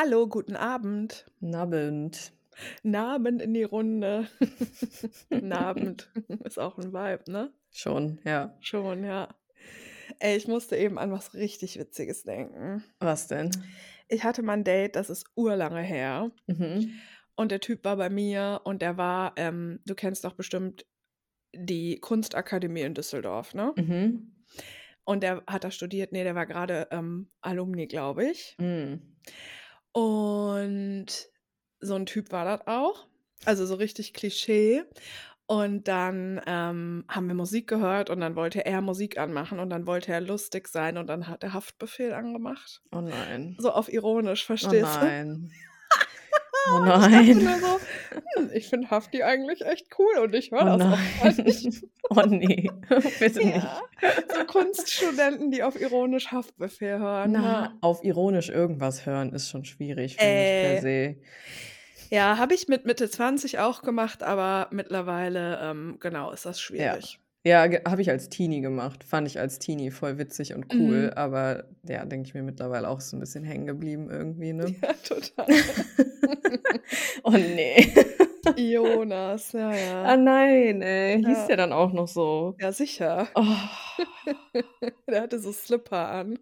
Hallo, guten Abend. Nabend. Nabend in die Runde. Nabend ist auch ein Vibe, ne? Schon, ja. Schon, ja. Ey, ich musste eben an was richtig Witziges denken. Was denn? Ich hatte mal ein Date, das ist urlange her. Mhm. Und der Typ war bei mir und der war, ähm, du kennst doch bestimmt die Kunstakademie in Düsseldorf, ne? Mhm. Und der hat da studiert, nee, der war gerade ähm, Alumni, glaube ich. Mhm. Und so ein Typ war das auch. Also so richtig Klischee. Und dann ähm, haben wir Musik gehört und dann wollte er Musik anmachen und dann wollte er lustig sein und dann hat er Haftbefehl angemacht. Oh nein. So auf ironisch, Oh verstehst du? nein. Oh ich nein. mir so, hm, ich finde Hafti eigentlich echt cool und ich höre Oh das auch nicht. Oh nee. Bitte nicht. Ja, so Kunststudenten, die auf ironisch Haftbefehl hören. Na, Ja, auf ironisch irgendwas hören ist schon schwierig, finde ich per äh, se. ja habe ich mit Mitte 20 auch gemacht, aber mittlerweile, ähm, genau, ist das schwierig. Ja, habe ich als Teenie gemacht. Fand ich als Teenie voll witzig und cool. Mhm. Aber ja, denke ich mir mittlerweile auch so ein bisschen hängen geblieben irgendwie, ne? Ja, total. Oh nee. Jonas, ja, Ah ja. nein, ey. Hieß Ja, der dann auch noch so? ja sicher. Oh. Der hatte so Slipper an.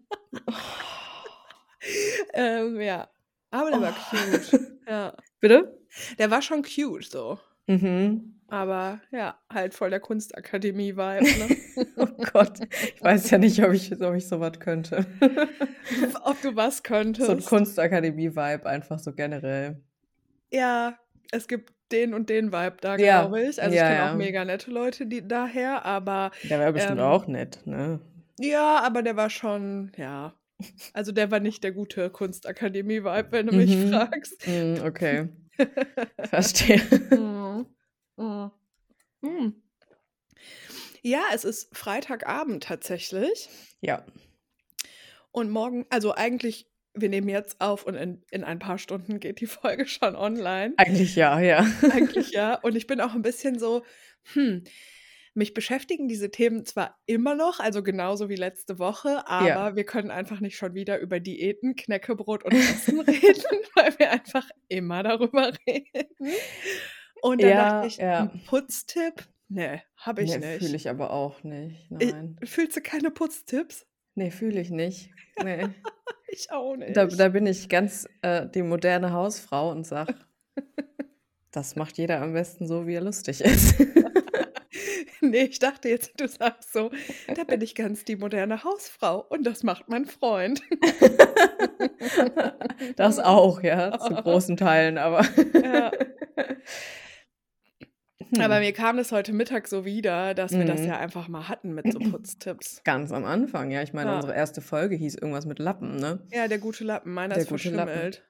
Ähm, ja, aber der war cute. Oh. Ja, Bitte? der war schon cute so. Mhm. Aber ja, halt voll der Kunstakademie-Vibe, ne? Oh Gott, ich weiß ja nicht, ob ich, ob ich sowas könnte. Ob du was So ein könntest. Kunstakademie-Vibe, einfach so generell. Ja, es gibt den und den Vibe da, Ja, glaube ich. Also ich ja, kenne auch ja. mega nette Leute, die daher, aber Der wäre bestimmt ähm, auch nett, ne? ja, aber der war schon, ja. Also der war nicht der gute Kunstakademie-Vibe, wenn du mich Mhm. fragst. Mm, okay, verstehe. Mhm. Mhm. Mhm. Ja, es ist Freitagabend tatsächlich. Ja, Und morgen, also eigentlich, wir nehmen jetzt auf und in, in ein paar Stunden geht die Folge schon online. eigentlich ja, ja. Eigentlich ja. Und ich bin auch ein bisschen so, hm, mich beschäftigen diese Themen zwar immer noch, also genauso wie letzte Woche, Ja, aber wir können einfach nicht schon wieder über Diäten, Knäckebrot und Essen reden, weil wir einfach immer darüber reden. Und dann dachte ja, ich, ja. ein Putztipp? Nee, habe ich Ne, fühle nicht. ich aber auch nicht. Ich, Nein. fühlst du keine Putztipps? Nee, fühle ich nicht. Nee. Ich auch Da, nicht. da bin ich ganz äh, die moderne Hausfrau und sag, das macht jeder am besten so, wie er lustig ist. Nee, ich dachte jetzt, du sagst so, da bin ich ganz die moderne Hausfrau und das macht mein Freund. Das auch, ja, zu großen Teilen, aber. Ja. Aber Hm. mir kam das heute Mittag so wieder, dass wir das ja Mhm. einfach mal hatten mit so Putztipps. Ganz am Anfang, ja. Ich meine, Ja. unsere erste Folge hieß irgendwas mit Lappen, ne? Ja, der gute Lappen, meiner Der ist gute Lappen. verschimmelt.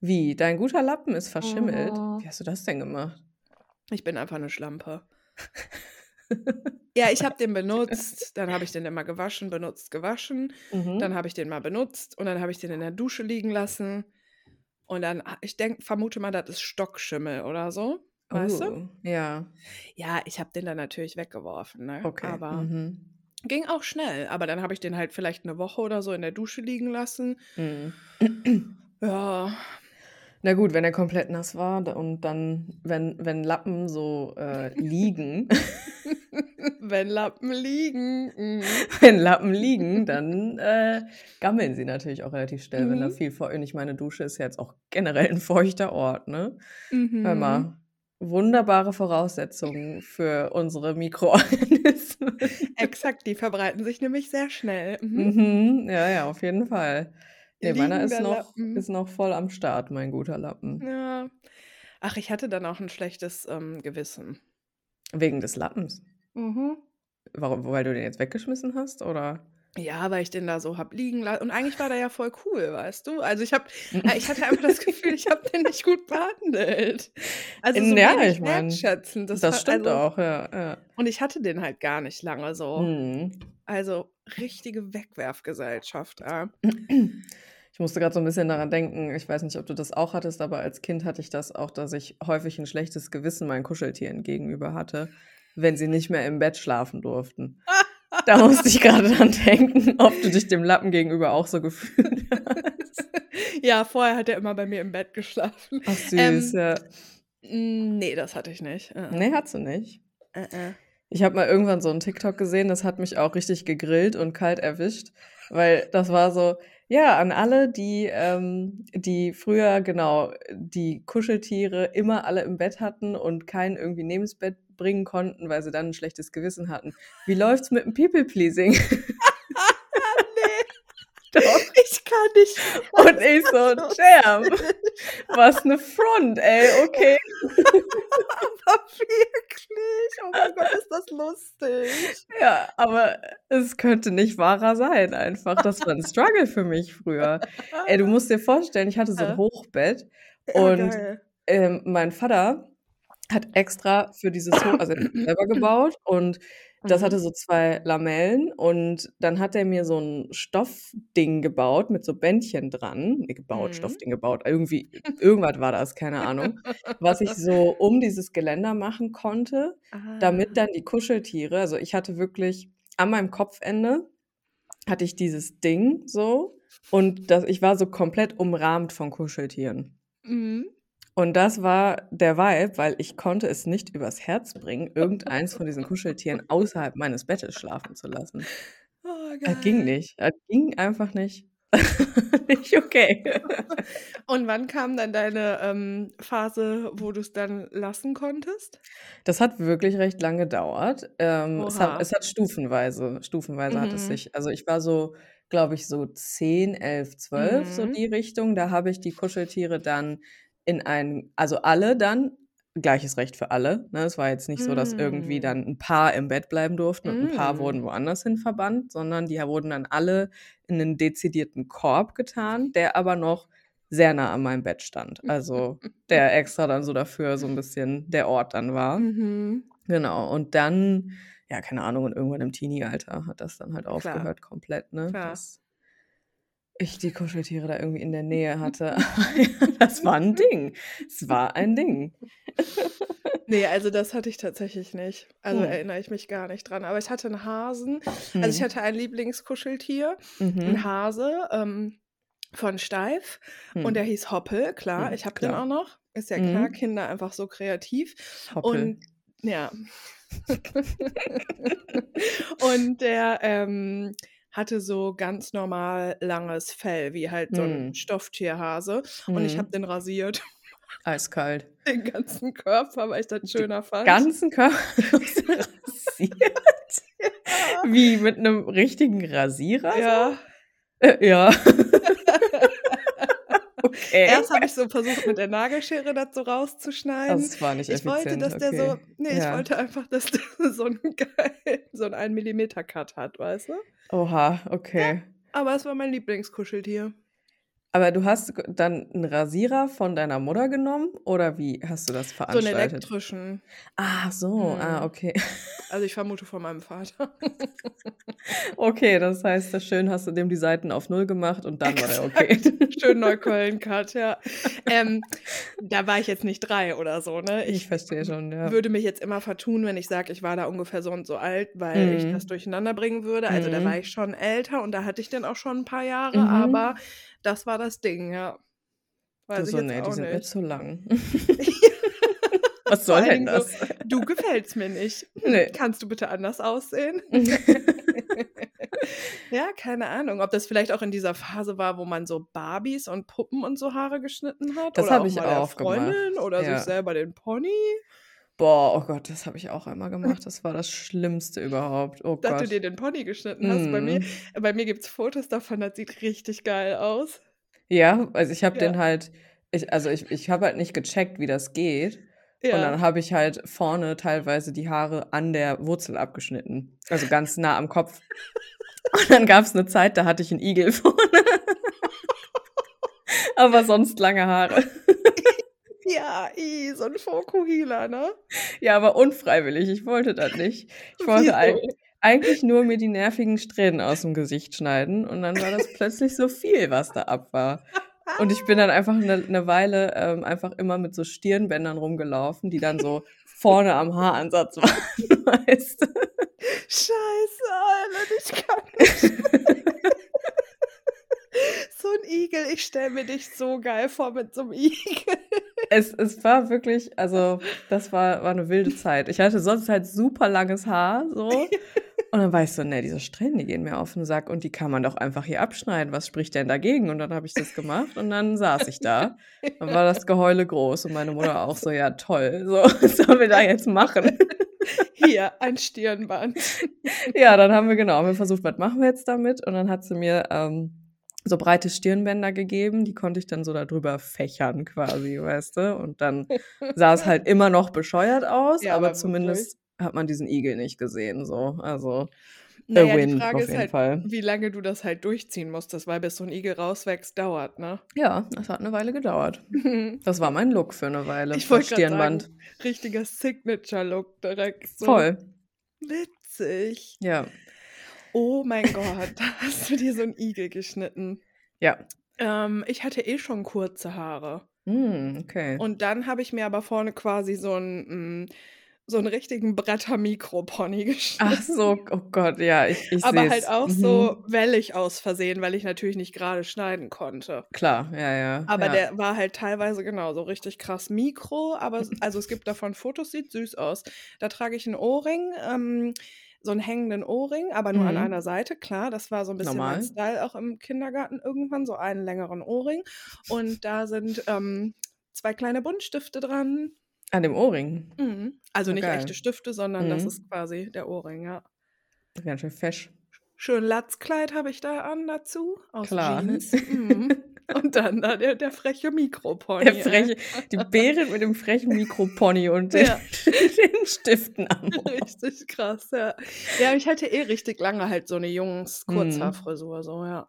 Wie? Dein guter Lappen ist verschimmelt? Mhm. Wie hast du das denn gemacht? Ich bin einfach eine Schlampe. Ja, ich habe den benutzt, dann habe ich den immer gewaschen, benutzt, gewaschen. Mhm. Dann habe ich den mal benutzt und dann habe ich den in der Dusche liegen lassen. Und dann, ich denke, vermute mal, das ist Stockschimmel oder so. Weißt du? Oh, ja, Ja, ich habe den dann natürlich weggeworfen, ne? okay. Aber Mhm. ging auch schnell. Aber dann habe ich den halt vielleicht eine Woche oder so in der Dusche liegen lassen. Mhm. Ja, Na gut, wenn er komplett nass war und dann, wenn, wenn Lappen so äh, liegen, wenn Lappen liegen. mm. wenn Lappen liegen, dann äh, gammeln sie natürlich auch relativ schnell, wenn da Mhm. viel Feucht. Und ich meine, Dusche ist ja jetzt auch generell ein feuchter Ort, ne? Hör Mhm. mal, wunderbare Voraussetzungen für unsere Mikroorganismen. Exakt, die verbreiten sich nämlich sehr schnell. Mhm. Mhm, ja, ja, auf jeden Fall. Nee, meiner ist noch, Lappen. ist noch voll am Start, mein guter Lappen. Ja. Ach, ich hatte dann auch ein schlechtes ähm, Gewissen. Wegen des Lappens. Mhm. Warum, weil du den jetzt weggeschmissen hast, oder? Ja, weil ich den da so hab liegen lassen. Und eigentlich war der ja voll cool, weißt du? Also ich hab, äh, ich hatte einfach das Gefühl, ich habe den nicht gut behandelt. Also so Ja, ich mein, wertschätzend. Das, war- stimmt also, auch, ja. ja. Und ich hatte den halt gar nicht lange so. Mhm. Also richtige Wegwerfgesellschaft. Ja. Ich musste gerade so ein bisschen daran denken, ich weiß nicht, ob du das auch hattest, aber als Kind hatte ich das auch, dass ich häufig ein schlechtes Gewissen meinen Kuscheltieren gegenüber hatte, wenn sie nicht mehr im Bett schlafen durften. Da musste ich gerade dran denken, ob du dich dem Lappen gegenüber auch so gefühlt hast. Ja, vorher hat er immer bei mir im Bett geschlafen. Ach süß, Ähm, ja. hm, ne, das hatte ich nicht. Äh, Ne, hat sie nicht. äh. Ich habe mal irgendwann so 'n TikTok gesehen, das hat mich auch richtig gegrillt und kalt erwischt, weil das war so: „Ja, an alle, die ähm, die früher genau, die Kuscheltiere immer alle im Bett hatten und keinen irgendwie nebens Bett bringen konnten, weil sie dann 'n schlechtes Gewissen hatten. Wie läuft's mit dem People Pleasing?“ Ne, Doch. ich kann nicht. Und ich so: Das ist „Damn, lustig. was 'ne Front, ey, okay.“ Aber wirklich? Oh mein Gott, ist das lustig. Ja, aber es könnte nicht wahrer sein einfach. Das war 'n Struggle für mich früher. Ey, du musst dir vorstellen, ich hatte so 'n Ja. Hochbett Ja, und, ähm, mein Vater hat extra für dieses Hoch also, er selber gebaut und das hatte Mhm. so 2 Lamellen und dann hat er mir so 'n Stoffding gebaut mit so Bändchen dran. Ne, gebaut, Mhm. Stoffding gebaut. Irgendwie irgendwas war das, keine Ahnung, was ich so um dieses Geländer machen konnte, damit Ah. dann die Kuscheltiere also, ich hatte wirklich an meinem Kopfende hatte ich dieses Ding so und das ich war so komplett umrahmt von Kuscheltieren. Mhm. Und das war der Vibe, weil ich konnte es nicht übers Herz bringen, irgendeins von diesen Kuscheltieren außerhalb meines Bettes schlafen zu lassen. Oh, Das ging geil. nicht. Das ging einfach nicht. Nicht okay. Und wann kam dann deine, ähm, Phase, wo du's dann lassen konntest? Das hat wirklich recht lang gedauert. Ähm, es hat es hat stufenweise stufenweise hat es Mhm. sich also, ich war so, glaube ich, so 10, 11, 12, so Mhm. die Richtung. Da habe ich die Kuscheltiere dann in ein also, alle dann gleiches Recht für alle, ne? Es war jetzt nicht so, dass irgendwie Hm. dann 'n paar im Bett bleiben durften und 'n paar Hm. wurden woanders hin verbannt, sondern die wurden dann alle in 'nen dezidierten Korb getan, der aber noch sehr nah an meinem Bett stand. Also, der extra dann so dafür so 'n bisschen der Ort dann war. Mhm. Genau. Und dann, ja, keine Ahnung, und irgendwann im Teenie-Alter hat das dann halt Klar. aufgehört komplett, ne, Klar. dass ich die Kuscheltiere da irgendwie in der Nähe hatte. Das war 'n Ding. Es war ein Ding. Ne, also, das hatte ich tatsächlich nicht. Also, Hm. erinnere ich mich gar nicht dran. Aber ich hatte 'n Hasen. Also, ich hatte ein Lieblingskuscheltier, Mhm. Hase, ähm, von Steif und der Hm. hieß Hoppel, klar. Mhm, Ich habe den klar. auch noch. Ist ja klar, Mhm. Kinder einfach so kreativ. Hoppel. Und ja. Und der, ähm, hatte so ganz normal langes Fell, wie halt so 'n Mhm. Stofftierhase. Und ich habe Mhm. den rasiert. Eiskalt. Den ganzen Körper, weil ich das Den schöner fand. ganzen Körper rasiert? Ja. Wie, mit 'nem richtigen Rasierer so? Ja. Äh, ja. Okay. Erst habe ich so versucht, mit der Nagelschere das so rauszuschneiden. Das war nicht Ich wollte, effizient, dass der so okay. ne, ich Ja. wollte einfach, dass der so 'n geil so 'n 1 Millimeter Cut hat, weißt du? Oha, Ja, okay. aber es war mein Lieblingskuscheltier. Aber du hast dann 'n Rasierer von deiner Mutter genommen oder wie hast du das So 'n veranstaltet? elektrischen. Ach so, ah, Mhm. okay. Also, ich vermute von meinem Vater. Okay, das heißt, schön hast du dem die Seiten auf 0 gemacht und dann war der okay. Schön Neukölln-Cut, ja. Ähm, da war ich jetzt nicht 3 oder so, ne? Ich Ich verstehe schon, ja. würde mich jetzt immer vertun, wenn ich sage, ich war da ungefähr so und so alt, weil ich das Mhm. durcheinander bringen würde. Also, da war Mhm. ich schon älter und da hatte ich den auch schon 'n paar Jahre, Mhm. aber das war das Ding, ja. Du Weiß ich so: jetzt „Ne, die sind mir zu lang.“ Ja. Was soll denn Dingen so: das? „Du gefällst mir nicht. Ne. Kannst du bitte anders aussehen?“ Ja, keine Ahnung, ob das vielleicht auch in dieser Phase war, wo man so Barbies und Puppen und so Haare geschnitten hat Das oder habe ich auch gemacht, Freundin oder sich ja. selber den Pony. Boah, oh Gott, das habe ich auch einmal gemacht. Das war das Schlimmste überhaupt. Oh Dass du dir Gott. den Pony geschnitten hast. Bei mir Mhm. bei mir gibt's Fotos davon, das sieht richtig geil aus. Ja, also, ich habe Ja. den halt ich also, ich ich habe halt nicht gecheckt, wie das geht. Und Ja. dann habe ich halt vorne teilweise die Haare an der Wurzel abgeschnitten, also, ganz nah am Kopf. Und dann gab's 'ne Zeit, da hatte ich 'n Igel vorne. Aber sonst lange Haare. Ja, i, so 'n Fokuhila, ne? Ja, aber unfreiwillig. Ich wollte das nicht. Ich wollte eig Wieso? eigentlich nur mir die nervigen Strähnen aus'm Gesicht schneiden und dann war das plötzlich so viel, was da ab war. Und ich bin dann einfach 'ne 'ne Weile, ähm, einfach immer mit so Stirnbändern rumgelaufen, die dann so vorne am Haaransatz waren, weißt du? Scheiße, Alter, ich kann nicht. So 'n Igel, ich stelle mir dich so geil vor mit so 'm Igel. Es es war wirklich also, das war war 'ne wilde Zeit. Ich hatte sonst halt super langes Haar so und dann war ich so: „Ne, diese Strähnen, die gehen mir auf 'n Sack und die kann man doch einfach hier abschneiden. Was spricht denn dagegen?“ Und dann habe ich das gemacht und dann saß ich da. Dann war das Geheule groß und meine Mutter auch so: „Ja, toll, so, was sollen wir da jetzt machen?“ Hier, ein Stirnband. Ja, dann haben wir genau, haben wir versucht: „Was machen wir jetzt damit?“ Und dann hat sie mir, ähm, so breite Stirnbänder gegeben, die konnte ich dann so da drüber fächern quasi, weißt du? Und dann sah es halt immer noch bescheuert aus, Ja, aber aber zumindest hat man diesen Igel nicht gesehen so. Also, Na a ja, die win Frage auf ist jeden halt, Fall. wie lange du das halt durchziehen musstest, weil bis so 'n Igel rauswächst, dauert, ne? Ja, das hat 'ne Weile gedauert. Das war mein Look für 'ne Weile, Ich wollte Stirnband. sagen, richtiger Signature-Look direkt so. Voll. Witzig. Ja. Oh mein Gott, da hast du dir so 'n Igel geschnitten. Ja. Ähm, ich hatte eh schon kurze Haare. Hm, okay. Und dann habe ich mir aber vorne quasi so 'n hm, so 'n richtigen Bretter-Mikro-Pony geschnitten. Ach so, oh Gott, ja, ich ich Aber halt auch Mhm. so wellig aus Versehen, weil ich natürlich nicht grade schneiden konnte. Klar, ja, ja, Aber ja. der war halt teilweise genau so richtig krass Mikro, aber also, es gibt davon Fotos, sieht süß aus. Da trage ich 'n Ohrring, ähm, so 'n hängenden Ohrring, aber nur an Mhm. einer Seite. Klar, das war so 'n bisschen mein Normal. Style auch im Kindergarten irgendwann, so einen längeren Ohrring. Und da sind, ähm, 2 kleine Buntstifte dran. An dem Ohrring? Mhm. Also, Ah, nicht echte. Stifte, sondern das Mhm. ist quasi der Ohrring, ja. Ganz schön fesch. Schön Latzkleid habe ich da an dazu aus Klar. Jeans. Mhm. Und dann da der der freche Mikropony, Der ey. freche die Bärin mit dem frechen Mikropony und den Ja. den Stiften am Ohr. Richtig krass, ja. Ja, ich hatte eh richtig lange halt so 'ne Mhm. Jungs-Kurzhaarfrisur so, ja.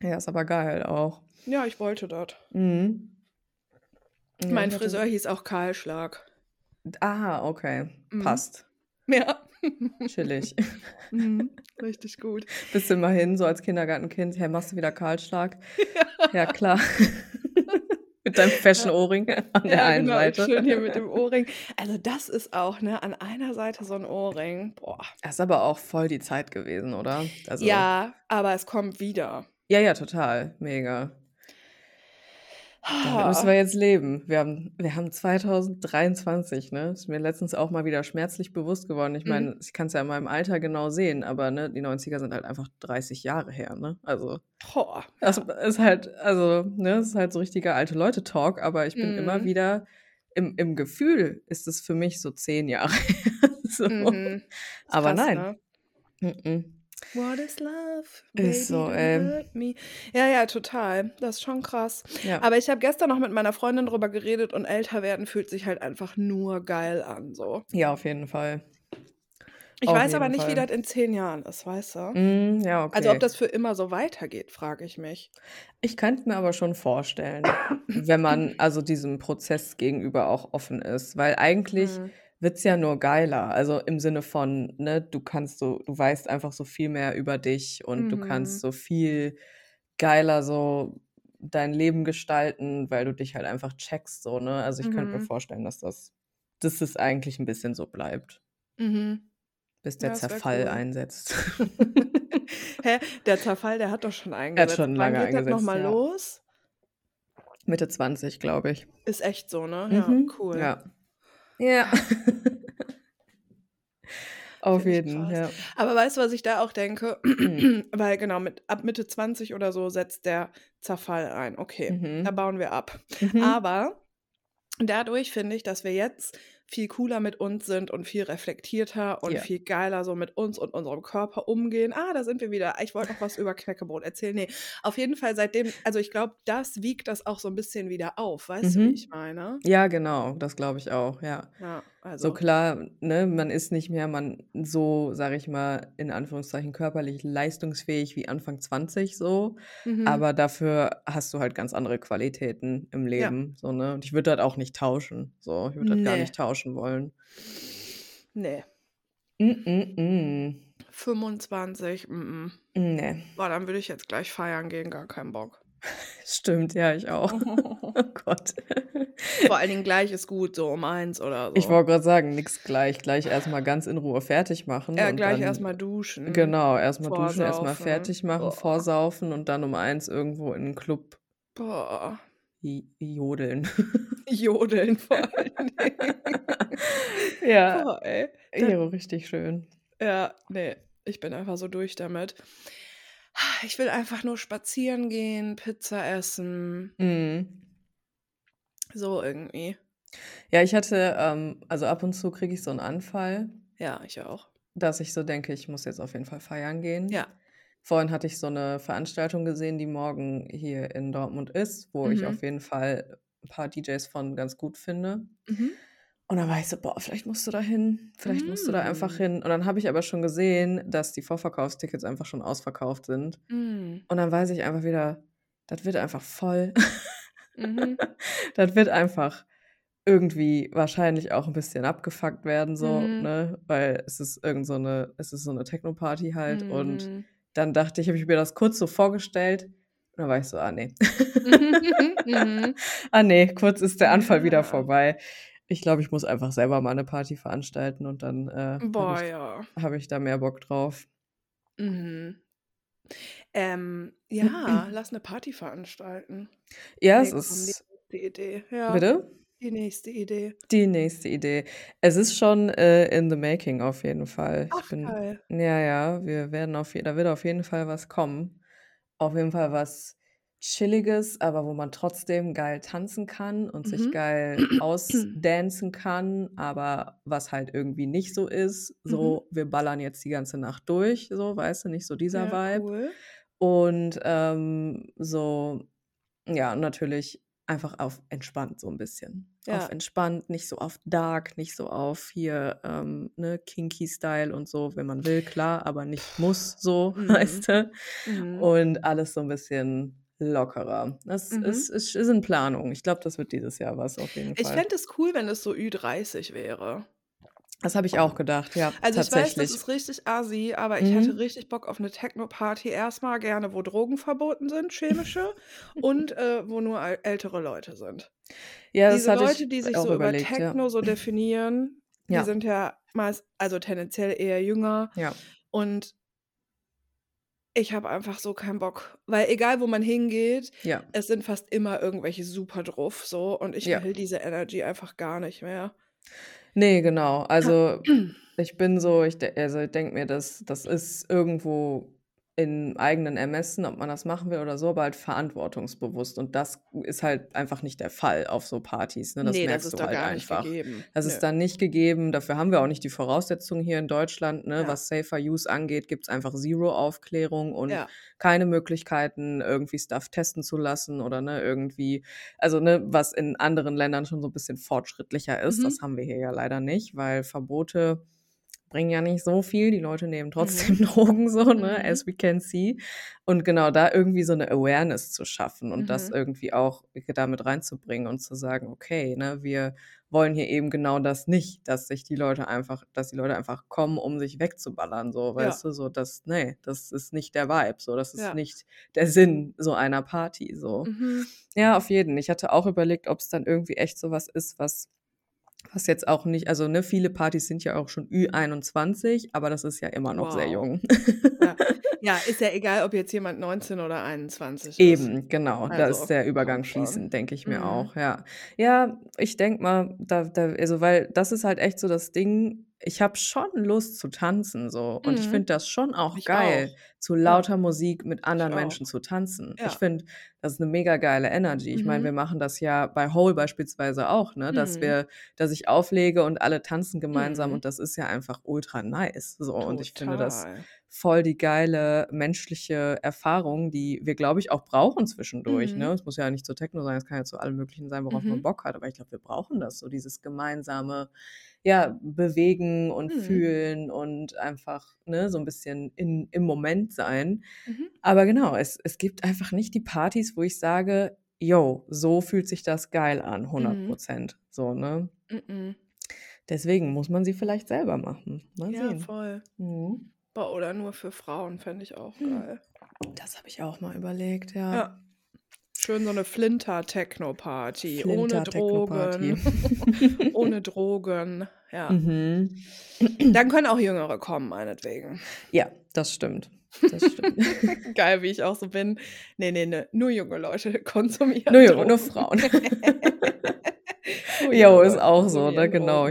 Ja, ist aber geil auch. Ja, ich wollte das. Mhm. Ja, Mein Friseur hieß auch Kahlschlag. Ah, okay, Mhm. passt. Ja. Chillig. Mhm. Richtig gut. Bist du immer hin, so als Kindergartenkind: „Hey, machst du wieder Kahlschlag?“ Ja, klar. Mit deinem feschen Ja. An der Ja, einen genau, Seite. schön hier mit dem Ohrring. Also, das ist auch, ne, an einer Seite so 'n Ohrring. Boah. Das ist aber auch voll die Zeit gewesen, oder? Also Ja, aber es kommt wieder. Ja, ja, total, mega. Damit müssen wir jetzt leben. Wir haben wir haben 2023, ne? Ist mir letztens auch mal wieder schmerzlich bewusst geworden. Ich Mhm. meine, ich kann's ja in meinem Alter genau sehen, aber, ne, die 90er sind halt einfach 30 Jahre her, ne? Also, Boah, das ist halt also, ne, das ist halt so richtiger alte-Leute-Talk, aber ich bin immer Mhm. wieder im im Gefühl ist es für mich so 10 Jahre her, so. Mhm. Aber krass, nein. ne? What is love? Ist Baby, so, don't ey. hurt me. Ja, ja, total. Das ist schon krass. Ja. Aber ich habe gestern noch mit meiner Freundin drüber geredet und älter werden fühlt sich halt einfach nur geil an, so. Ja, auf jeden Fall. Ich Auf weiß aber nicht, wie Fall. das in 10 Jahren ist, weißt du? Hm, ja, Also, ob okay. das für immer so weitergeht, frage ich mich. Ich könnte mir aber schon vorstellen, wenn man also diesem Prozess gegenüber auch offen ist, weil eigentlich Mhm. Wird's ja nur geiler. Also, im Sinne von, ne, du kannst so du weißt einfach so viel mehr über dich und du kannst Mhm. so viel geiler so dein Leben gestalten, weil du dich halt einfach checkst so, ne? Also, ich könnte mir Mhm. vorstellen, dass das dass es eigentlich 'n bisschen so bleibt, Mhm. bis Ja, der wäre Zerfall cool. einsetzt. Hä? Der Zerfall, der hat doch schon Er hat eingesetzt. schon Wann lange geht das noch eingesetzt, mal ja. los? Mitte 20, glaube ich. Ist echt so, ne? Ja, Mhm. cool. Ja. Ja. Auf jeden, ja. Aber weißt du, was ich da auch denke? Weil genau, mit ab Mitte 20 oder so setzt der Zerfall ein. Okay, da Mhm. bauen wir ab. Mhm. Aber dadurch finde ich, dass wir jetzt viel cooler mit uns sind und viel reflektierter und Ja. viel geiler so mit uns und unserem Körper umgehen. Ah, da sind wir wieder. Ich wollte noch was über Knäckebrot erzählen. Ne, auf jeden Fall seitdem also, ich glaube, das wiegt das auch so 'n bisschen wieder auf. Weißt du, wie Mhm. ich meine? Ja, genau, das glaube ich auch, ja. Ja, So also klar, ne, man ist nicht mehr man so, sage ich mal, in Anführungszeichen körperlich leistungsfähig wie Anfang 20 so, Mhm. aber dafür hast du halt ganz andere Qualitäten im Ja. Leben, so, ne? Und ich würde das auch nicht tauschen, so. Ich würde das gar Ne. nicht tauschen wollen. Ne. Mm, mm, mm. 25, mm, mm. Ne. Boah, dann würde ich jetzt gleich feiern gehen, gar keinen Bock. Stimmt, ja, ich auch. Oh Gott. Vor allen Dingen gleich ist gut, so um eins oder Ich so. wollte gerade sagen, nix gleich. Gleich erstmal ganz in Ruhe fertig machen Ja, und gleich erstmal duschen, genau, erstmal duschen, erstmal fertig machen, Boah. vorsaufen und dann um eins irgendwo in 'n Club Boah. jodeln. Jodeln vor allen Dingen. Ja. Boah, ey. Jo, richtig schön. Ja, ne, ich bin einfach so durch damit. Ich will einfach nur spazieren gehen, Pizza essen. Mhm. So irgendwie. Ja, ich hatte ähm, also ab und zu kriege ich so 'n Anfall Ja, ich auch. dass ich so denke, ich muss jetzt auf jeden Fall feiern gehen. Ja. Vorhin hatte ich so 'ne Veranstaltung gesehen, die morgen hier in Dortmund ist, wo ich Mhm. auf jeden Fall 'n paar DJs von ganz gut finde. Mhm. Und dann war ich so: „Boah, vielleicht musst du da hin. Vielleicht musst du da einfach Hm. hin.“ Und dann habe ich aber schon gesehen, dass die Vorverkaufstickets einfach schon ausverkauft sind. Mhm. Und dann weiß ich einfach wieder, das wird einfach voll. Mhm. Das wird einfach irgendwie wahrscheinlich auch 'n bisschen abgefuckt werden so, Mhm. ne? Weil es ist irgend so 'ne es ist so 'ne Techno-Party halt und Mhm. dann dachte ich habe ich mir das kurz so vorgestellt und dann war ich so: „Ah, ne. Mhm. Ah, ne, kurz ist der Anfall wieder vorbei.“ Ich glaube, ich muss einfach selber mal 'ne Party veranstalten und dann, äh, habe ich ja. habe ich da mehr Bock drauf. Mhm. Ähm, ja, lass 'ne Party veranstalten. Ja, Ne, es komm, die ist nächste Idee. Ja, Bitte? die nächste Idee. Die nächste Idee. Es ist schon, äh, in the making auf jeden Fall. Ich Ach, bin geil. ja, ja, wir werden auf da wird auf jeden Fall was kommen. Auf jeden Fall was Chilliges, aber wo man trotzdem geil tanzen kann und sich Mhm. geil ausdancen kann, aber was halt irgendwie nicht so ist, Mhm. so: „Wir ballern jetzt die ganze Nacht durch“, so, weißt du, nicht so dieser Ja, Vibe. cool. Und, ähm, so ja, natürlich einfach auf entspannt so 'n bisschen. Auf Ja. entspannt, nicht so auf dark, nicht so auf hier, ähm, ne, Kinky Style und so, wenn man will, klar, aber nicht muss so, Mhm. weißt du? Mhm. Und alles so 'n bisschen lockerer. Das Mhm. ist ist ist in Planung. Ich glaube, das wird dieses Jahr was auf jeden Ich Fall. fände es cool, wenn es so Ü30 wäre. Das habe ich auch gedacht, ja, Also, ich weiß, das ist richtig assi, aber ich hätte Mhm. richtig Bock auf 'ne Techno-Party. Erst mal gerne, wo Drogen verboten sind, chemische und, äh, wo nur äl ältere Leute sind. Ja, das Diese Leute, ich die sich so über überlegt, ja. Techno so definieren, die Ja. sind ja meist also tendenziell eher jünger Ja. und ich habe einfach so keinen Bock, weil egal, wo man hingeht, Ja. es sind fast immer irgendwelche Superdruff so und ich Ja. will diese Energy einfach gar nicht mehr. Ne, genau. Also, ich bin so ich also, ich denke mir, das das ist irgendwo im eigenen Ermessen, ob man das machen will oder so, aber halt verantwortungsbewusst und das ist halt einfach nicht der Fall auf so Partys, ne? Das Ne, das merkst ist du halt einfach. gegeben. Das Nö. ist da nicht gegeben. Dafür haben wir auch nicht die Voraussetzungen hier in Deutschland, ne? Ja. Was Safer Use angeht, gibt's einfach zero Aufklärung und Ja. keine Möglichkeiten, irgendwie Stuff testen zu lassen oder, ne, irgendwie also, ne, was in anderen Ländern schon so 'n bisschen fortschrittlicher ist. Das Mhm. haben wir hier ja leider nicht, weil Verbote bringen ja nicht so viel. Die Leute nehmen Mhm. trotzdem Drogen so, ne, Mhm. as we can see. Und genau, da irgendwie so 'ne Awareness zu schaffen und das Mhm. irgendwie auch da mit reinzubringen und zu sagen: „Okay, ne, wir wollen hier eben genau das nicht, dass sich die Leute einfach dass die Leute einfach kommen, um sich wegzuballern“, so, weißt Ja. du? So, das ne, das ist nicht der Vibe, so. Das ist Ja. nicht der Sinn so einer Party, so. Mhm. Ja, auf jeden. Ich hatte auch überlegt, ob's dann irgendwie echt so was ist, was was jetzt auch nicht also, ne, viele Partys sind ja auch schon Ü21, aber das ist ja immer noch sehr Wow. jung. Ja. Ja, ist ja egal, ob jetzt jemand 19 oder 21 ist. Eben, genau. Da Also, ist der Übergang fließend, denke ich mir Mhm. auch, ja. Ja, ich denke mal, da da also, weil das ist halt echt so das Ding, ich habe schon Lust zu tanzen so und ich Mhm. finde das schon auch Ich geil, auch. zu Ja. lauter Musik mit anderen Ich auch. Menschen zu tanzen. Ich Ja. finde, das ist 'ne mega geile Energy. Ich meine, wir Mhm. machen das ja bei Hole beispielsweise auch, ne, dass Mhm. wir dass ich auflege und alle tanzen gemeinsam Mhm. und das ist ja einfach ultra nice so und ich finde das Total. voll die geile menschliche Erfahrung, die wir, glaube ich, auch brauchen zwischendurch, ne? Mhm. Es muss ja nicht so Techno sein, es kann ja zu allem Möglichen sein, worauf man Mhm. Bock hat, aber ich glaube, wir brauchen das, so dieses gemeinsame, ja, bewegen und Mhm. fühlen und einfach, ne, so 'n bisschen in im Moment sein. Mhm. Aber genau, es es gibt einfach nicht die Partys, wo ich sage: „Jo, so fühlt sich das geil an, hundert Mhm. Prozent“, so, ne? Mhm. Deswegen muss man sie vielleicht selber machen. Mal Ja, sehen. voll. Mhm. Oder nur für Frauen, fände ich auch geil. Das habe ich auch mal überlegt, ja. Ja. Schön so eine Flinter-Techno-Party. Ohne Flinter-Techno-Party. Drogen. Ohne Drogen. Ja. Mhm. Dann können auch Jüngere kommen, meinetwegen. Ja, das stimmt. Das stimmt. Geil, wie ich auch so bin. Nee, nee, nee. Nur junge Leute konsumieren. Nur, Junge, nur Frauen. Jo, ist auch so, ne? Genau.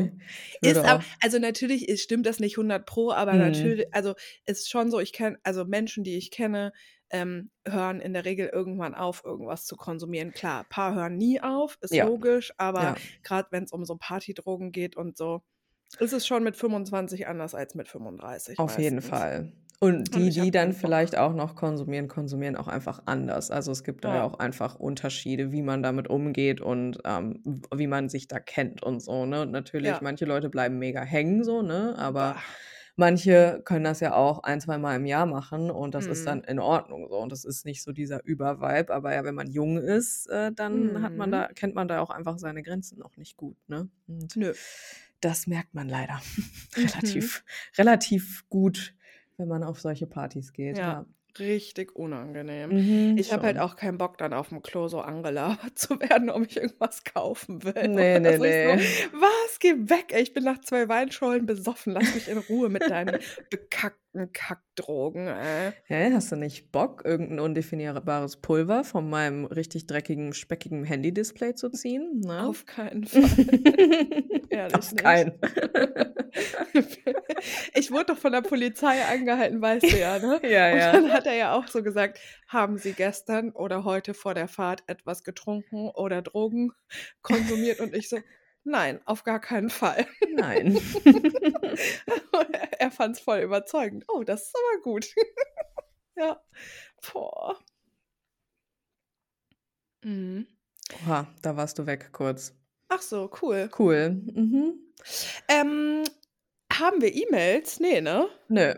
Ist aber, also natürlich ist, stimmt das nicht 100 pro, aber Mhm. natürlich, also ist schon so, ich kenne, also Menschen, die ich kenne, ähm, hören in der Regel irgendwann auf, irgendwas zu konsumieren. Klar, ein paar hören nie auf, ist Ja. logisch, aber Ja. gerade wenn es um so Partydrogen geht und so, ist es schon mit 25 anders als mit 35 Auf jeden meistens. Fall. Und Und die, ich die dann vielleicht auch noch konsumieren, konsumieren auch einfach anders. Also es gibt da ja Ja. auch einfach Unterschiede, wie man damit umgeht und ähm, wie man sich da kennt und so, ne? Und natürlich, Ja. manche Leute bleiben mega hängen, so, ne? Aber Bah. Manche können das ja auch ein, zwei Mal im Jahr machen und das ist Mhm. dann in Ordnung so. Und das ist nicht so dieser Übervibe. Aber ja, wenn man jung ist, äh, dann hat man Mhm. da, kennt man da auch einfach seine Grenzen noch nicht gut, ne? Und Nö. das merkt man leider Mhm. relativ, relativ gut, wenn man auf solche Partys geht. Ja, Ja. Richtig unangenehm. Mhm, Ich habe halt auch keinen Bock, dann auf dem Klo so angelabert zu werden, ob ich irgendwas kaufen will. Nee, nee, nee. so, was, geh weg, ey, ich bin nach zwei Weinschollen besoffen, lass mich in Ruhe mit deinen bekackten Kackdrogen, ey. Hä, hast du nicht Bock, irgendein undefinierbares Pulver von meinem richtig dreckigen, speckigen Handy-Display zu ziehen? Ne? Auf keinen Fall. Ehrlich Auf nicht. keinen. Ich wurde doch von der Polizei angehalten, weißt du ja, ne? ja, Und ja. dann hat er ja auch so gesagt, haben Sie gestern oder heute vor der Fahrt etwas getrunken oder Drogen konsumiert? Und ich so, nein, auf gar keinen Fall. Nein. Er- er fand es voll überzeugend. Oh, das ist aber gut. ja. Boah. Mhm. Oha, da warst du weg kurz. Ach so, cool. Cool. Mhm. Ähm, haben wir E-Mails? Nee, ne? Nö.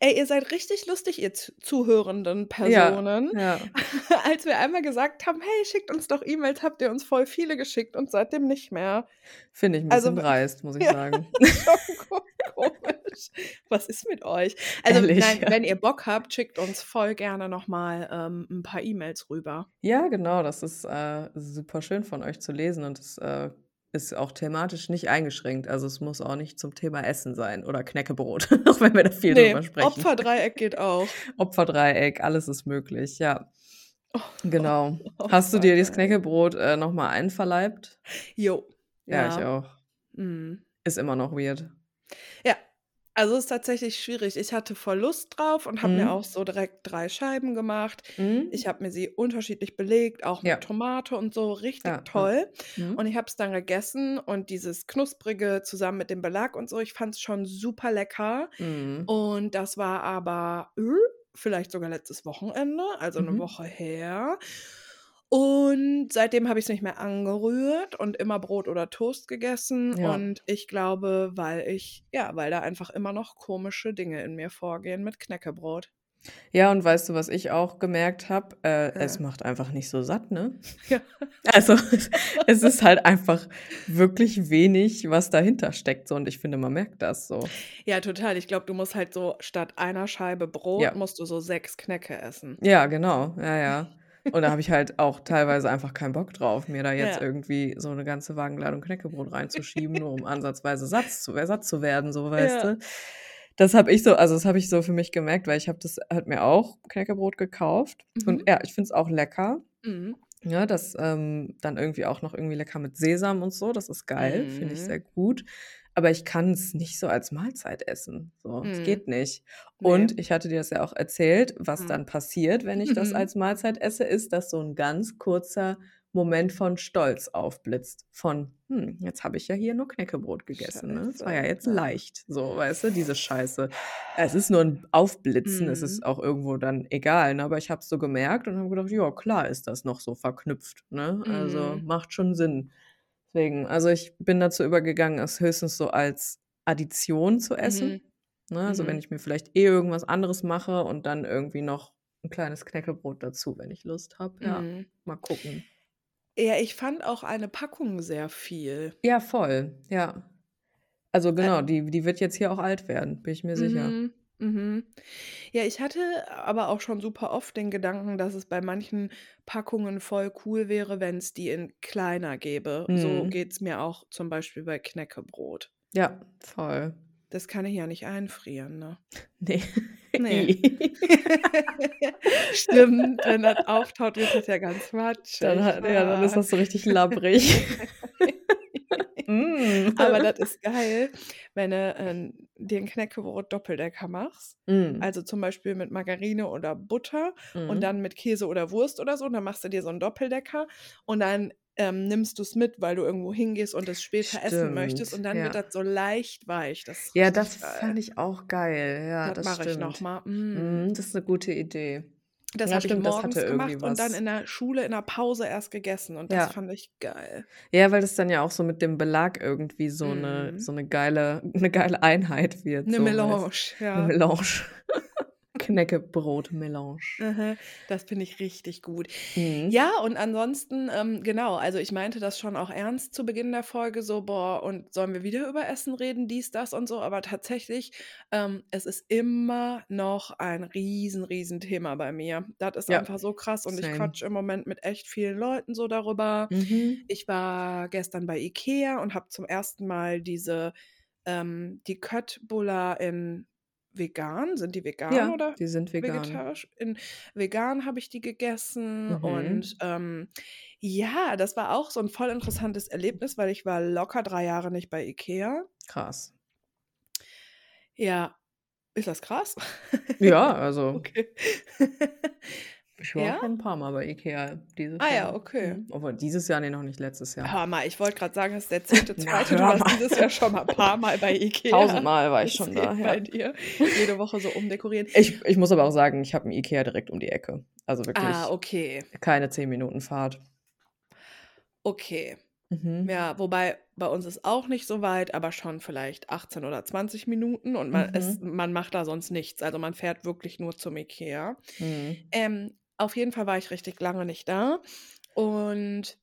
Ey, ihr seid richtig lustig, ihr zu- zuhörenden Ja, Personen. ja. Als wir einmal gesagt haben, hey, schickt uns doch E-Mails, habt ihr uns voll viele geschickt und seitdem nicht mehr. Finde ich ein Also, bisschen dreist, muss ich ja, sagen. komisch. Was ist mit euch? Also, Ehrlich. nein, wenn ihr Bock habt, schickt uns voll gerne nochmal ähm, ein paar E-Mails rüber. Ja, genau, das ist äh, super schön von euch zu lesen und es äh, ist auch thematisch nicht eingeschränkt. Also es muss auch nicht zum Thema Essen sein oder Knäckebrot, auch wenn wir da viel Nee, drüber sprechen. Opferdreieck geht auch. Opferdreieck, alles ist möglich, ja. Oh, Genau. Hast du dir dieses. Knäckebrot äh, nochmal einverleibt? Jo, Ja, ich ja. auch. Mm. Ist immer noch weird. Ja, also ist tatsächlich schwierig. Ich hatte voll Lust drauf und habe mir Mhm. auch so direkt drei Scheiben gemacht. Mhm. Ich habe mir sie unterschiedlich belegt, auch mit Ja, Tomate und so, richtig ja, ja. toll. Mhm. Und ich habe es dann gegessen und dieses Knusprige zusammen mit dem Belag und so, ich fand es schon super lecker. Mhm. Und das war aber vielleicht sogar letztes Wochenende, also eine Mhm. Woche her. Und seitdem habe ich es nicht mehr angerührt und immer Brot oder Toast gegessen. Ja. Und ich glaube, weil ich, ja, weil da einfach immer noch komische Dinge in mir vorgehen mit Knäckebrot. Ja, und weißt du, was ich auch gemerkt habe? Äh, es Ja. macht einfach nicht so satt, ne? Ja. Also es ist halt einfach wirklich wenig, was dahinter steckt. So, und ich finde, man merkt das so. Ja, total. Ich glaube, du musst halt so statt einer Scheibe Brot, Ja. musst du so sechs Knäcke essen. Ja, genau. Ja, ja. Und da habe ich halt auch teilweise einfach keinen Bock drauf, mir da jetzt Ja. irgendwie so eine ganze Wagenladung Knäckebrot reinzuschieben, nur um ansatzweise Satz zu, satt zu werden, so weißt Ja. du. Das habe ich so, also das habe ich so für mich gemerkt, weil ich habe das halt mir auch Knäckebrot gekauft. Und Mhm. ja, ich finde es auch lecker. Mhm. Ja, das ähm, dann irgendwie auch noch irgendwie lecker mit Sesam und so. Das ist geil, finde ich Mhm. sehr gut. Aber ich kann es nicht so als Mahlzeit essen. So, es Mhm. geht nicht. Nee. Und ich hatte dir das ja auch erzählt, was Mhm. dann passiert, wenn ich das Mhm. als Mahlzeit esse, ist, dass so ein ganz kurzer Moment von Stolz aufblitzt. Von, hm, jetzt habe ich ja hier nur Knäckebrot gegessen. Ne? Das war ja jetzt leicht. So, weißt du, diese Scheiße. Es ist nur ein Aufblitzen, es ist Mhm. auch irgendwo dann egal. Ne? Aber ich habe es so gemerkt und habe gedacht, ja, klar ist das noch so verknüpft. Ne? Also Mhm. macht schon Sinn. Deswegen, also ich bin dazu übergegangen, es höchstens so als Addition zu essen. Mhm. Ne? Also wenn Mhm. ich mir vielleicht eh irgendwas anderes mache und dann irgendwie noch ein kleines Knäckebrot dazu, wenn ich Lust habe. Ja, Mhm. mal gucken. Ja, ich fand auch eine Packung sehr viel. Ja, voll. Ja. Also Äh, genau, die, die wird jetzt hier auch alt werden, bin ich mir sicher. mhm. Mhm. Ja, ich hatte aber auch schon super oft den Gedanken, dass es bei manchen Packungen voll cool wäre, wenn es die in kleiner gäbe. So Mhm. geht's mir auch zum Beispiel bei Knäckebrot. Ja, voll. Das kann ich ja nicht einfrieren, ne? Ne. Ne. I. Stimmt, wenn das auftaut, wird das ja ganz matschig. Dann hat ja, dann ist das so richtig labbrig. Mm. Aber das ist geil, wenn du, ähm, dir 'n Knäckebrot Doppeldecker machst. Mhm. Also, zum Beispiel mit Margarine oder Butter und Mhm. dann mit Käse oder Wurst oder so. Und dann machst du dir so 'n Doppeldecker und dann, ähm, nimmst du's mit, weil du irgendwo hingehst und es später essen möchtest. Und Stimmt, dann wird ja. das so leicht weich. Das Ja, das geil. fand ich auch geil. Ja, Das das mache ich noch stimmt. mal. Mm. Mhm, das ist 'ne gute Idee. Das Ja, habe ich morgens gemacht und dann in der Schule in der Pause erst gegessen und das Ja. fand ich geil. Ja, weil das dann ja auch so mit dem Belag irgendwie so 'ne Mhm. so 'ne geile 'ne geile Einheit wird 'Ne so, Melange, weißt 'ne ja. Melange. Knäckebrot-Melange. Das finde ich richtig gut. Mhm. Ja, und ansonsten, ähm, genau, also, ich meinte das schon auch ernst zu Beginn der Folge so: „Boah, und sollen wir wieder über Essen reden, dies, das und so?“ Aber tatsächlich, ähm, es ist immer noch ein riesen, riesen Thema bei mir. Das ist Ja, einfach so krass und ich same. quatsche im Moment mit echt vielen Leuten so darüber. Mhm. Ich war gestern bei IKEA und habe zum ersten Mal diese, ähm die Köttbullar in vegan. Sind die vegan Ja, oder die sind vegan. vegetarisch? In vegan habe ich die gegessen Mhm. und, ähm, ja, das war auch so 'n voll interessantes Erlebnis, weil ich war locker 3 Jahre nicht bei IKEA. Krass. Ja. Ist das krass? Ja, also Okay. Ich war Ja? schon 'n paar Mal bei IKEA dieses Ah ja, Jahr. okay. Mhm. Obwohl dieses Jahr, ne, noch nicht, letztes Jahr. Hör mal, ich wollte grad sagen, das ist der 10., Na, 2. Du warst dieses Jahr schon mal paar Mal bei IKEA. Tausendmal war ich schon Erzähl da, bei ja. dir. Jede Woche so umdekorieren. Ich ich muss aber auch sagen, ich habe 'n IKEA direkt um die Ecke. Also, wirklich Ah, okay. keine 10 Minuten Fahrt. Okay. Mhm. Ja, wobei bei uns ist auch nicht so weit, aber schon vielleicht 18 oder 20 Minuten und man Mhm. man macht da sonst nichts. Also, man fährt wirklich nur zum IKEA. Mhm. Ähm, auf jeden Fall war ich richtig lange nicht da und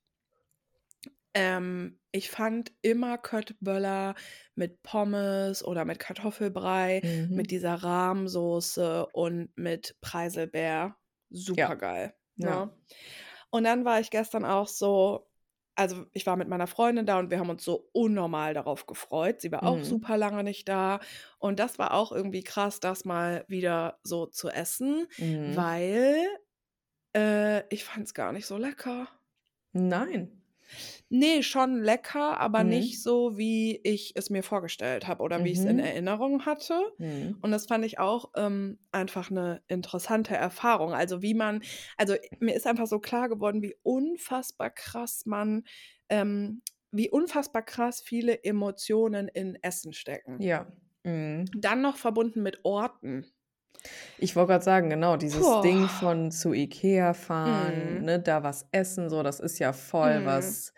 ähm, ich fand immer Köttböller mit Pommes oder mit Kartoffelbrei, Mhm. mit dieser Rahmsoße und mit Preiselbeer Ja. supergeil, Ja. ne? Und dann war ich gestern auch so also, ich war mit meiner Freundin da und wir haben uns so unnormal darauf gefreut. Sie war auch Mhm. super lange nicht da und das war auch irgendwie krass, das mal wieder so zu essen, Mhm. weil, äh, ich fand's gar nicht so lecker. Nein. Ne, schon lecker, aber Mhm. nicht so, wie ich es mir vorgestellt habe oder wie ich's in Mhm. Erinnerung hatte. Mhm. Und das fand ich auch, ähm, einfach 'ne interessante Erfahrung. Also, wie man also, mir ist einfach so klar geworden, wie unfassbar krass man ähm, wie unfassbar krass viele Emotionen in Essen stecken. Ja. Mhm. Dann noch verbunden mit Orten. Ich wollte grad sagen, genau, dieses Ding Boah. von zu IKEA fahren, Mhm. ne, da was essen, so, das ist ja voll Mhm. was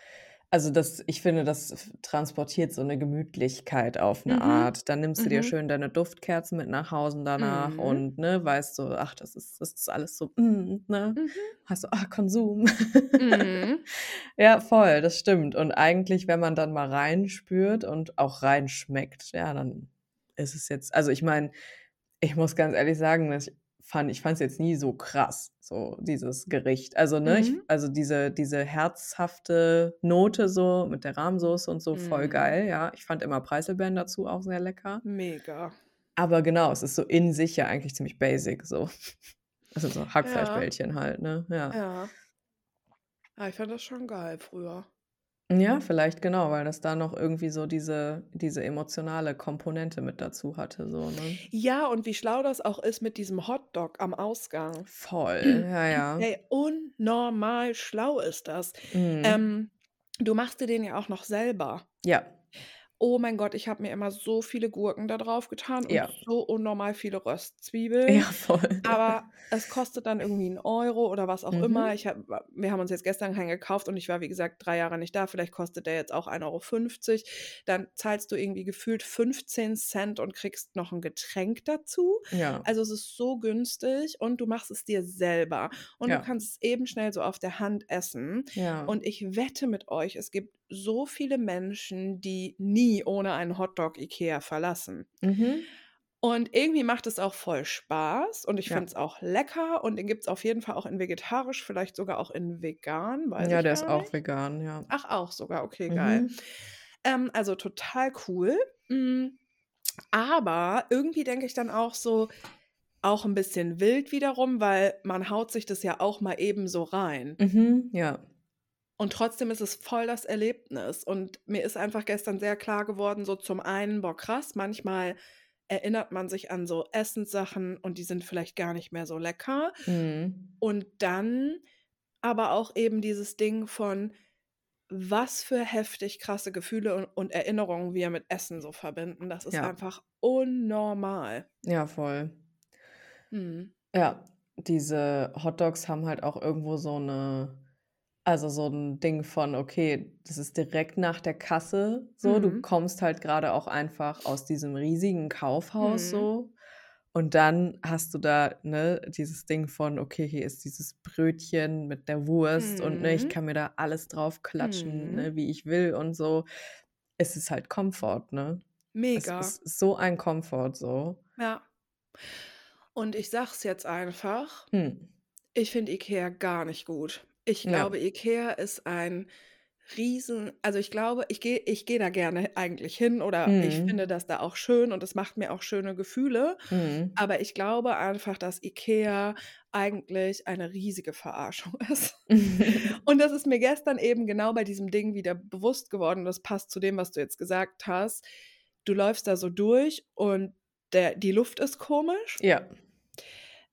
also, das ich finde, das transportiert so 'ne Gemütlichkeit auf 'ne Mhm. Art. Dann nimmst du dir Mhm. schön deine Duftkerzen mit nach Hause danach Mhm. und, ne, weißt so: „Ach, das ist das ist alles so, mm, ne?“ Mhm. Hast du: „Ah, Konsum.“ Mhm. Ja, voll, das stimmt. Und eigentlich, wenn man dann mal reinspürt und auch reinschmeckt, ja, dann ist es jetzt also, ich meine, ich muss ganz ehrlich sagen, dass ich fand ich fand's jetzt nie so krass, so dieses Gericht. Also, ne, ich Mhm. also, diese diese herzhafte Note so mit der Rahmsoße und so, voll Mhm. geil, ja. Ich fand immer Preiselbeeren dazu auch sehr lecker. Mega. Aber genau, es ist so in sich ja eigentlich ziemlich basic so. Also, so Ja. Hackfleischbällchen halt, ne? Ja. Ja. Ah, ich fand das schon geil früher. Ja, vielleicht genau, weil das da noch irgendwie so diese diese emotionale Komponente mit dazu hatte so, ne? Ja, und wie schlau das auch ist mit diesem Hotdog am Ausgang. Voll, ja, ja. Ey, unnormal schlau ist das. Mhm. Ähm, du machst dir den ja auch noch selber. Ja. Oh mein Gott, ich habe mir immer so viele Gurken da drauf getan und Ja. so unnormal viele Röstzwiebeln. Ja, voll. Aber es kostet dann irgendwie 1 Euro oder was auch immer. Mhm. Ich habe wir haben uns jetzt gestern keinen gekauft und ich war, wie gesagt, 3 Jahre nicht da. Vielleicht kostet der jetzt auch 1,50 €. Dann zahlst du irgendwie gefühlt 15 Cent und kriegst noch 'n Getränk dazu. Ja. Also, es ist so günstig und du machst es dir selber. Und Ja. du kannst es eben schnell so auf der Hand essen. Ja. Und ich wette mit euch, es gibt so viele Menschen, die nie ohne einen Hotdog IKEA verlassen. Mhm. Und irgendwie macht es auch voll Spaß und ich Ja. finde es auch lecker und den gibt es auf jeden Fall auch in vegetarisch, vielleicht sogar auch in vegan, Ja, der ist auch vegan, ja. Ach, auch sogar, okay, geil. Mhm. Ähm, also total cool. Hm, aber irgendwie denke ich dann auch so auch 'n bisschen wild wiederum, weil man haut sich das ja auch mal eben so rein. Mhm, ja. Und trotzdem ist es voll das Erlebnis. Und mir ist einfach gestern sehr klar geworden, so zum einen: „Boah, krass, manchmal erinnert man sich an so Essenssachen und die sind vielleicht gar nicht mehr so lecker.“ Mhm. Und dann aber auch eben dieses Ding von, was für heftig krasse Gefühle und und Erinnerungen wir mit Essen so verbinden. Das ist Ja. einfach unnormal. Ja, voll. Mhm. Ja, diese Hotdogs haben halt auch irgendwo so 'ne also, so 'n Ding von, okay, das ist direkt nach der Kasse so. Du Mhm. kommst halt grade auch einfach aus diesem riesigen Kaufhaus Mhm. so. Und dann hast du da, ne, dieses Ding von: „Okay, hier ist dieses Brötchen mit der Wurst und, ne, ich Mhm. kann mir da alles drauf klatschen, Mhm. ne, wie ich will und so.“ Es ist halt Komfort, ne? Es Mega. ist so ein Komfort so. Ja. Und ich sage es jetzt einfach, Hm. ich finde IKEA gar nicht gut. Ich Ja. glaube, IKEA ist ein riesen also, ich glaube, ich gehe ich gehe da gerne eigentlich hin oder ich Mhm. finde das da auch schön und es macht mir auch schöne Gefühle. Mhm. Aber ich glaube einfach, dass IKEA eigentlich eine riesige Verarschung ist. Und das ist mir gestern eben genau bei diesem Ding wieder bewusst geworden. Das passt zu dem, was du jetzt gesagt hast. Du läufst da so durch und der die Luft ist komisch. Ja.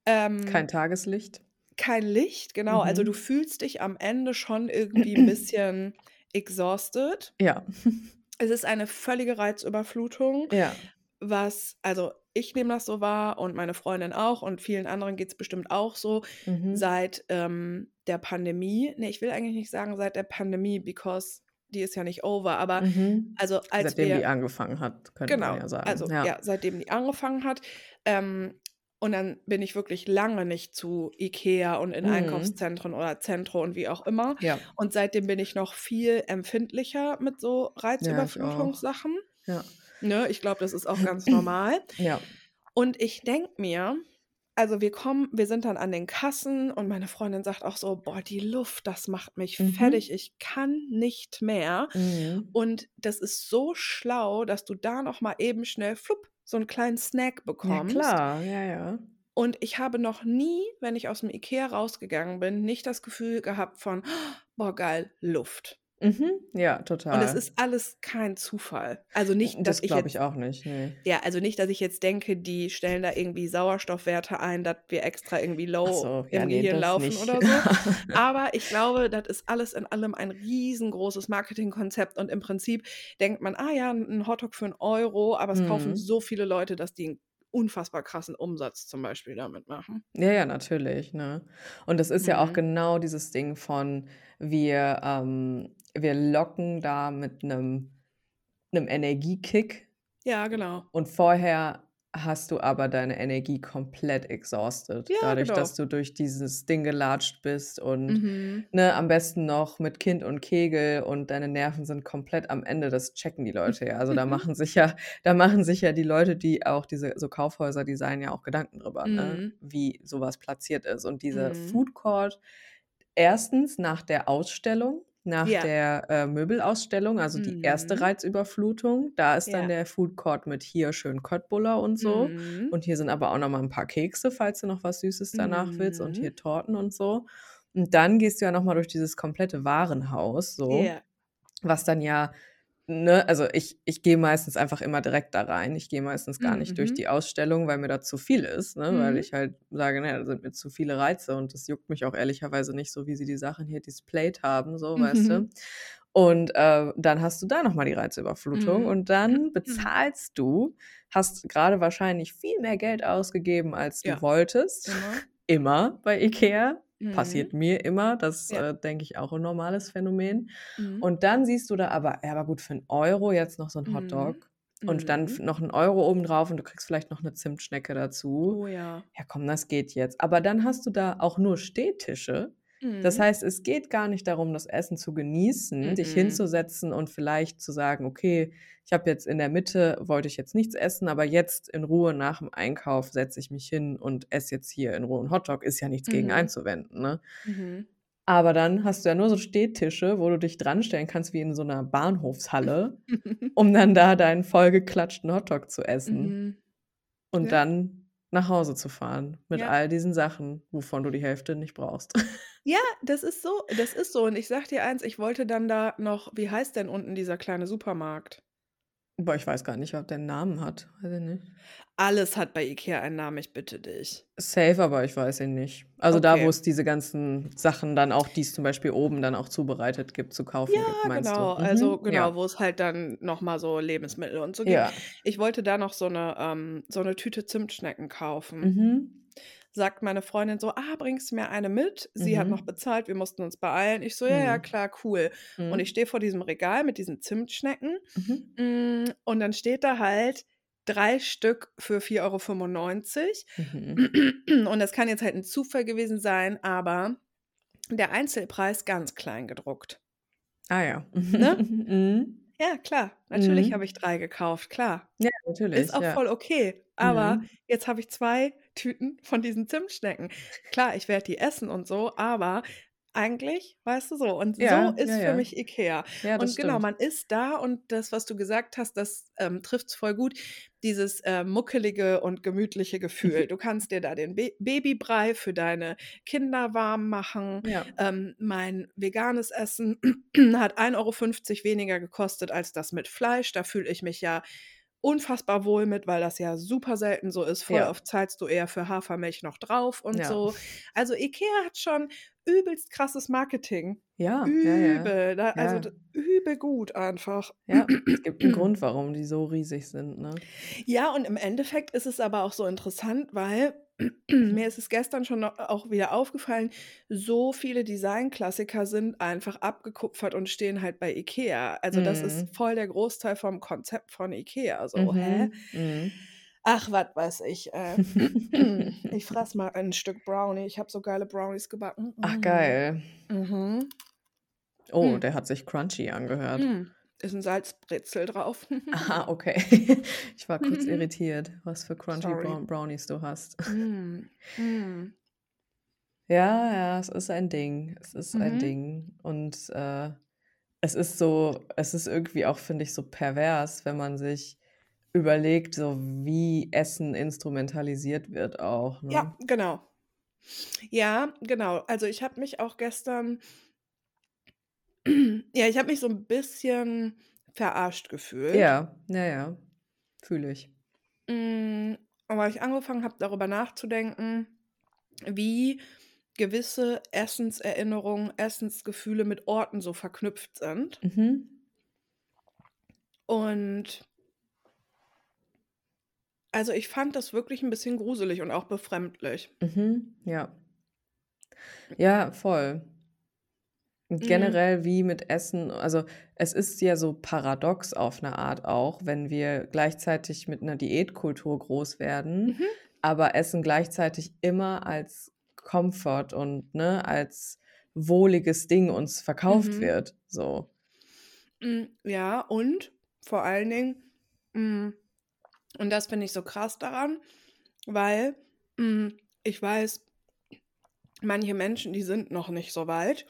Ähm Kein Tageslicht. Kein Licht, genau. Also, du Mhm. fühlst dich am Ende schon irgendwie 'n bisschen exhausted. Ja. Es ist eine völlige Reizüberflutung, Ja. was also, ich nehme das so wahr und meine Freundin auch und vielen anderen geht's bestimmt auch so Mhm. seit, ähm, der Pandemie. Ne, ich will eigentlich nicht sagen seit der Pandemie, because die ist ja nicht over, aber Mhm. also, als Seitdem die wir angefangen hat, könnte man Genau, ja sagen, also, ja. ja, seitdem die angefangen hat. Ähm, und dann bin ich wirklich lange nicht zu IKEA und in Mhm. Einkaufszentren oder Zentro und wie auch immer. Ja. Und seitdem bin ich noch viel empfindlicher mit so Ja. Reizüberflutungssachen. Ja. Ne, ich glaube, das ist auch ganz normal. Ja. Und ich denke mir also, wir kommen wir sind dann an den Kassen und meine Freundin sagt auch so: „Boah, die Luft, das macht mich Mhm. fertig. Ich kann nicht mehr.“ Mhm. Und das ist so schlau, dass du da noch mal eben schnell flupp so 'n kleinen Snack Ja bekommst. klar, ja, ja. Und ich habe noch nie, wenn ich aus'm IKEA rausgegangen bin, nicht das Gefühl gehabt von: „Boah, geil, Luft.“ Mhm. Ja, Und es total. ist alles kein Zufall. Also, nicht, dass Das ich glaube jetzt ich auch nicht, ne. ja, also, nicht, dass ich jetzt denke, die stellen da irgendwie Sauerstoffwerte ein, dass wir extra irgendwie Ach low so, ja, im ne, Gehirn das laufen nicht. oder so. Aber ich glaube, das ist alles in allem ein riesengroßes Marketingkonzept und im Prinzip denkt man: „Ah ja, 'n 'n Hotdog für 'n Euro“, aber es kaufen Mhm. so viele Leute, dass die 'n unfassbar krassen Umsatz zum Beispiel damit machen. Ja, ja, natürlich, ne? Und das ist ja auch Mhm. genau dieses Ding von wir, ähm wir locken da mit 'nem 'nem Energiekick Ja, genau. und vorher hast du aber deine Energie komplett exhausted, Ja, dadurch, dass genau. du durch dieses Ding gelatscht bist und, Mhm. ne, am besten noch mit Kind und Kegel und deine Nerven sind komplett am Ende. Das checken die Leute ja. Also, da machen sich ja da machen sich ja die Leute, die auch diese so Kaufhäuser designen, ja auch Gedanken drüber, ne, Mhm. wie so was platziert ist. Und dieser Mhm. Food Court erstens nach der Ausstellung, nach Ja. der, äh, Möbelausstellung, also, die erste Mhm. Reizüberflutung, da ist dann Ja. der Food Court mit hier schön Köttbullar und so. Mhm. Und hier sind aber auch noch mal 'n paar Kekse, falls du noch was Süßes danach willst und Mhm. hier Torten und so. Und dann gehst du ja noch mal durch dieses komplette Warenhaus so, Ja. was dann ja ne, also, ich ich gehe meistens einfach immer direkt da rein. Ich gehe meistens gar nicht durch Mhm. die Ausstellung, weil mir da zu viel ist, ne, weil Mhm. ich halt sage: „Ne, da sind mir zu viele Reize und das juckt mich auch ehrlicherweise nicht so, wie sie die Sachen hier displayed haben“, so, weißt du? Mhm. Und, äh, dann hast du da noch mal die Reizüberflutung Mhm. und dann Mhm. bezahlst du hast grade wahrscheinlich viel mehr Geld ausgegeben, als du Ja. wolltest. Immer. Immer bei IKEA. Mhm. Passiert mir immer. Das, Ja. äh, denke ich, auch 'n normales Phänomen. Mhm. Und dann siehst du da aber ja, aber gut, für 'n Euro jetzt noch so 'n Mhm. Hotdog und dann Mhm. noch 'n Euro obendrauf und du kriegst vielleicht noch 'ne Zimtschnecke dazu. Oh ja. Ja, komm, das geht jetzt. Aber dann hast du da auch nur Stehtische, Das Mhm. heißt, es geht gar nicht darum, das Essen zu genießen, dich Mm-mm. hinzusetzen und vielleicht zu sagen: „Okay, ich habe jetzt in der Mitte wollte ich jetzt nichts essen, aber jetzt in Ruhe nach dem Einkauf setze ich mich hin und esse jetzt hier in Ruhe 'n Hotdog.“ Ist ja nichts gegen Mhm. einzuwenden, ne? Mhm. Aber dann hast du ja nur so Stehtische, wo du dich dranstellen kannst wie in so 'ner Bahnhofshalle, um dann da deinen vollgeklatschten Hotdog zu essen Mhm. und Ja. dann nach Hause zu fahren mit Ja. all diesen Sachen, wovon du die Hälfte nicht brauchst. Ja, das ist so das ist so. Und ich sage dir eins, ich wollte dann da noch wie heißt denn unten dieser kleine Supermarkt? Boah, ich weiß gar nicht, ob der 'n Namen hat. Weiß ich nicht. Alles hat bei IKEA einen Namen, ich bitte dich. Safe, aber ich weiß ihn nicht. Also, da, Okay. wo's diese ganzen Sachen dann auch die's zum Beispiel oben dann auch zubereitet gibt, zu kaufen Ja, gibt, meinst genau. du? Mhm, Also, genau, ja. wo es halt dann noch mal so Lebensmittel und so gibt. Ja. Ich wollte da noch so 'ne ähm, so 'ne Tüte Zimtschnecken kaufen. Mhm. Sagt meine Freundin so: „Ah, bringst du mir eine mit?“ Sie hat noch Mhm. bezahlt, wir mussten uns beeilen. Ich so: „Ja, ja, Mhm. klar, cool.“ Und Mhm. ich stehe vor diesem Regal mit diesen Zimtschnecken, Mhm. hm, und dann steht da halt 3 Stück für 4,95 €. Mhm. Und das kann jetzt halt 'n Zufall gewesen sein, aber der Einzelpreis ganz klein gedruckt. Ah ja. Ne? Mhm. Ja, klar. Natürlich Mhm. habe ich 3 gekauft, klar. Ja, Ist natürlich, auch ja. voll okay. Aber Mhm. jetzt habe ich 2 Tüten von diesen Zimtschnecken. Klar, ich werde die essen und so, aber eigentlich, weißt du, so und so Ja, ist ja, für ja. mich IKEA. Und genau, stimmt. man ist da und das, was du gesagt hast, das, ähm, trifft's voll gut, dieses, äh, muckelige und gemütliche Gefühl. Du kannst dir da den Ba Babybrei für deine Kinder warm machen. Ähm, mein veganes Essen hat 1,50 € weniger gekostet als das mit Fleisch. Da fühle ich mich ja unfassbar wohl mit, weil das ja super selten so ist. Voll Ja. oft zahlst du eher für Hafermilch noch drauf und Ja. so. Also, IKEA hat schon übelst krasses Marketing. Ja. Übel, also, Ja. d übel gut einfach. Ja, es gibt 'n Grund, warum die so riesig sind, ne? Ja, und im Endeffekt ist es aber auch so interessant, weil mir ist es gestern schon auch wieder aufgefallen, so viele Designklassiker sind einfach abgekupfert und stehen halt bei IKEA. Also, das ist Mhm. voll der Großteil vom Konzept von IKEA. So, hä? Mhm. Mhm. Ach, was weiß ich, äh. Ich fresse mal ein Stück Brownie. Ich habe so geile Brownies gebacken. Ach, Mhm. geil. Mhm. Oh, Hm. der hat sich crunchy angehört. Hm. Ist 'n Salzbrezel drauf. Aha, okay. Ich war kurz irritiert, was für crunchy Sorry. Brow Brownies du hast. Mm, mm. Ja, ja, es ist ein Ding. Es ist ein Mhm. Ding. Und, äh, es ist so es ist irgendwie auch, finde ich, so pervers, wenn man sich überlegt, so wie Essen instrumentalisiert wird auch, Ja, ne? genau. Ja, genau. Also, ich habe mich auch gestern ja, ich habe mich so 'n bisschen verarscht gefühlt. Ja, ja, ja. Fühle ich. Hm, weil ich angefangen habe, darüber nachzudenken, wie gewisse Essenserinnerungen, Essensgefühle mit Orten so verknüpft sind. Mhm. Und also, ich fand das wirklich 'n bisschen gruselig und auch befremdlich. Mhm, ja. Ja, voll. Mhm. generell wie mit Essen also, es ist ja so paradox auf 'ne Art auch, wenn wir gleichzeitig mit 'ner Diätkultur groß werden, Mhm. aber Essen gleichzeitig immer als Komfort und, ne, als wohliges Ding uns verkauft Mhm. wird, so. Hm, ja, und vor allen Dingen hm, und das finde ich so krass daran, weil, hm, ich weiß, manche Menschen, die sind noch nicht so weit,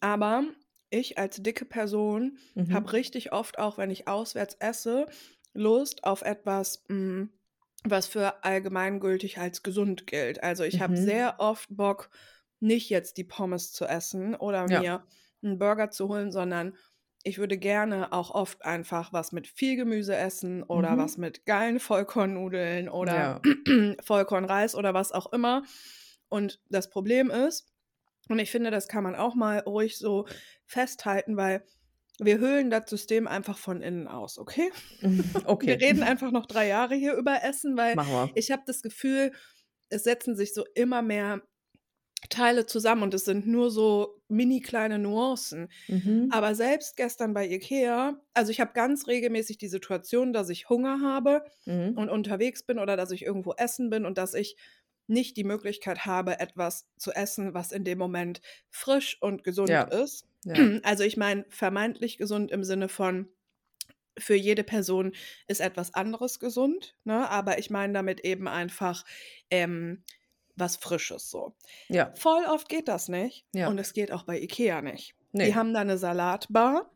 aber ich als dicke Person habe Mhm. richtig oft, auch wenn ich auswärts esse, Lust auf etwas, hm, was für allgemeingültig als gesund gilt. Also, ich habe Mhm. sehr oft Bock, nicht jetzt die Pommes zu essen oder Ja. mir 'n Burger zu holen, sondern ich würde gerne auch oft einfach was mit viel Gemüse essen oder Mhm. was mit geilen Vollkornnudeln oder Ja. Vollkornreis oder was auch immer. Und das Problem ist und ich finde, das kann man auch mal ruhig so festhalten, weil wir höhlen das System einfach von innen aus, okay? Okay. Wir reden einfach noch 3 Jahre hier über Essen, weil ich habe das Gefühl, es setzen sich so immer mehr Teile zusammen und es sind nur so mini kleine Nuancen. Mhm. Aber selbst gestern bei IKEA also, ich habe ganz regelmäßig die Situation, dass ich Hunger habe Mhm. und unterwegs bin oder dass ich irgendwo essen bin und dass ich nicht die Möglichkeit habe, etwas zu essen, was in dem Moment frisch und gesund Ja. ist. Ja. Also ich meine, vermeintlich gesund im Sinne von, für jede Person ist etwas anderes gesund, ne? aber ich meine damit eben einfach ähm, was Frisches so. Ja. Voll oft geht das nicht Ja. und es geht auch bei Ikea nicht. Nee. Die haben da eine Salatbar.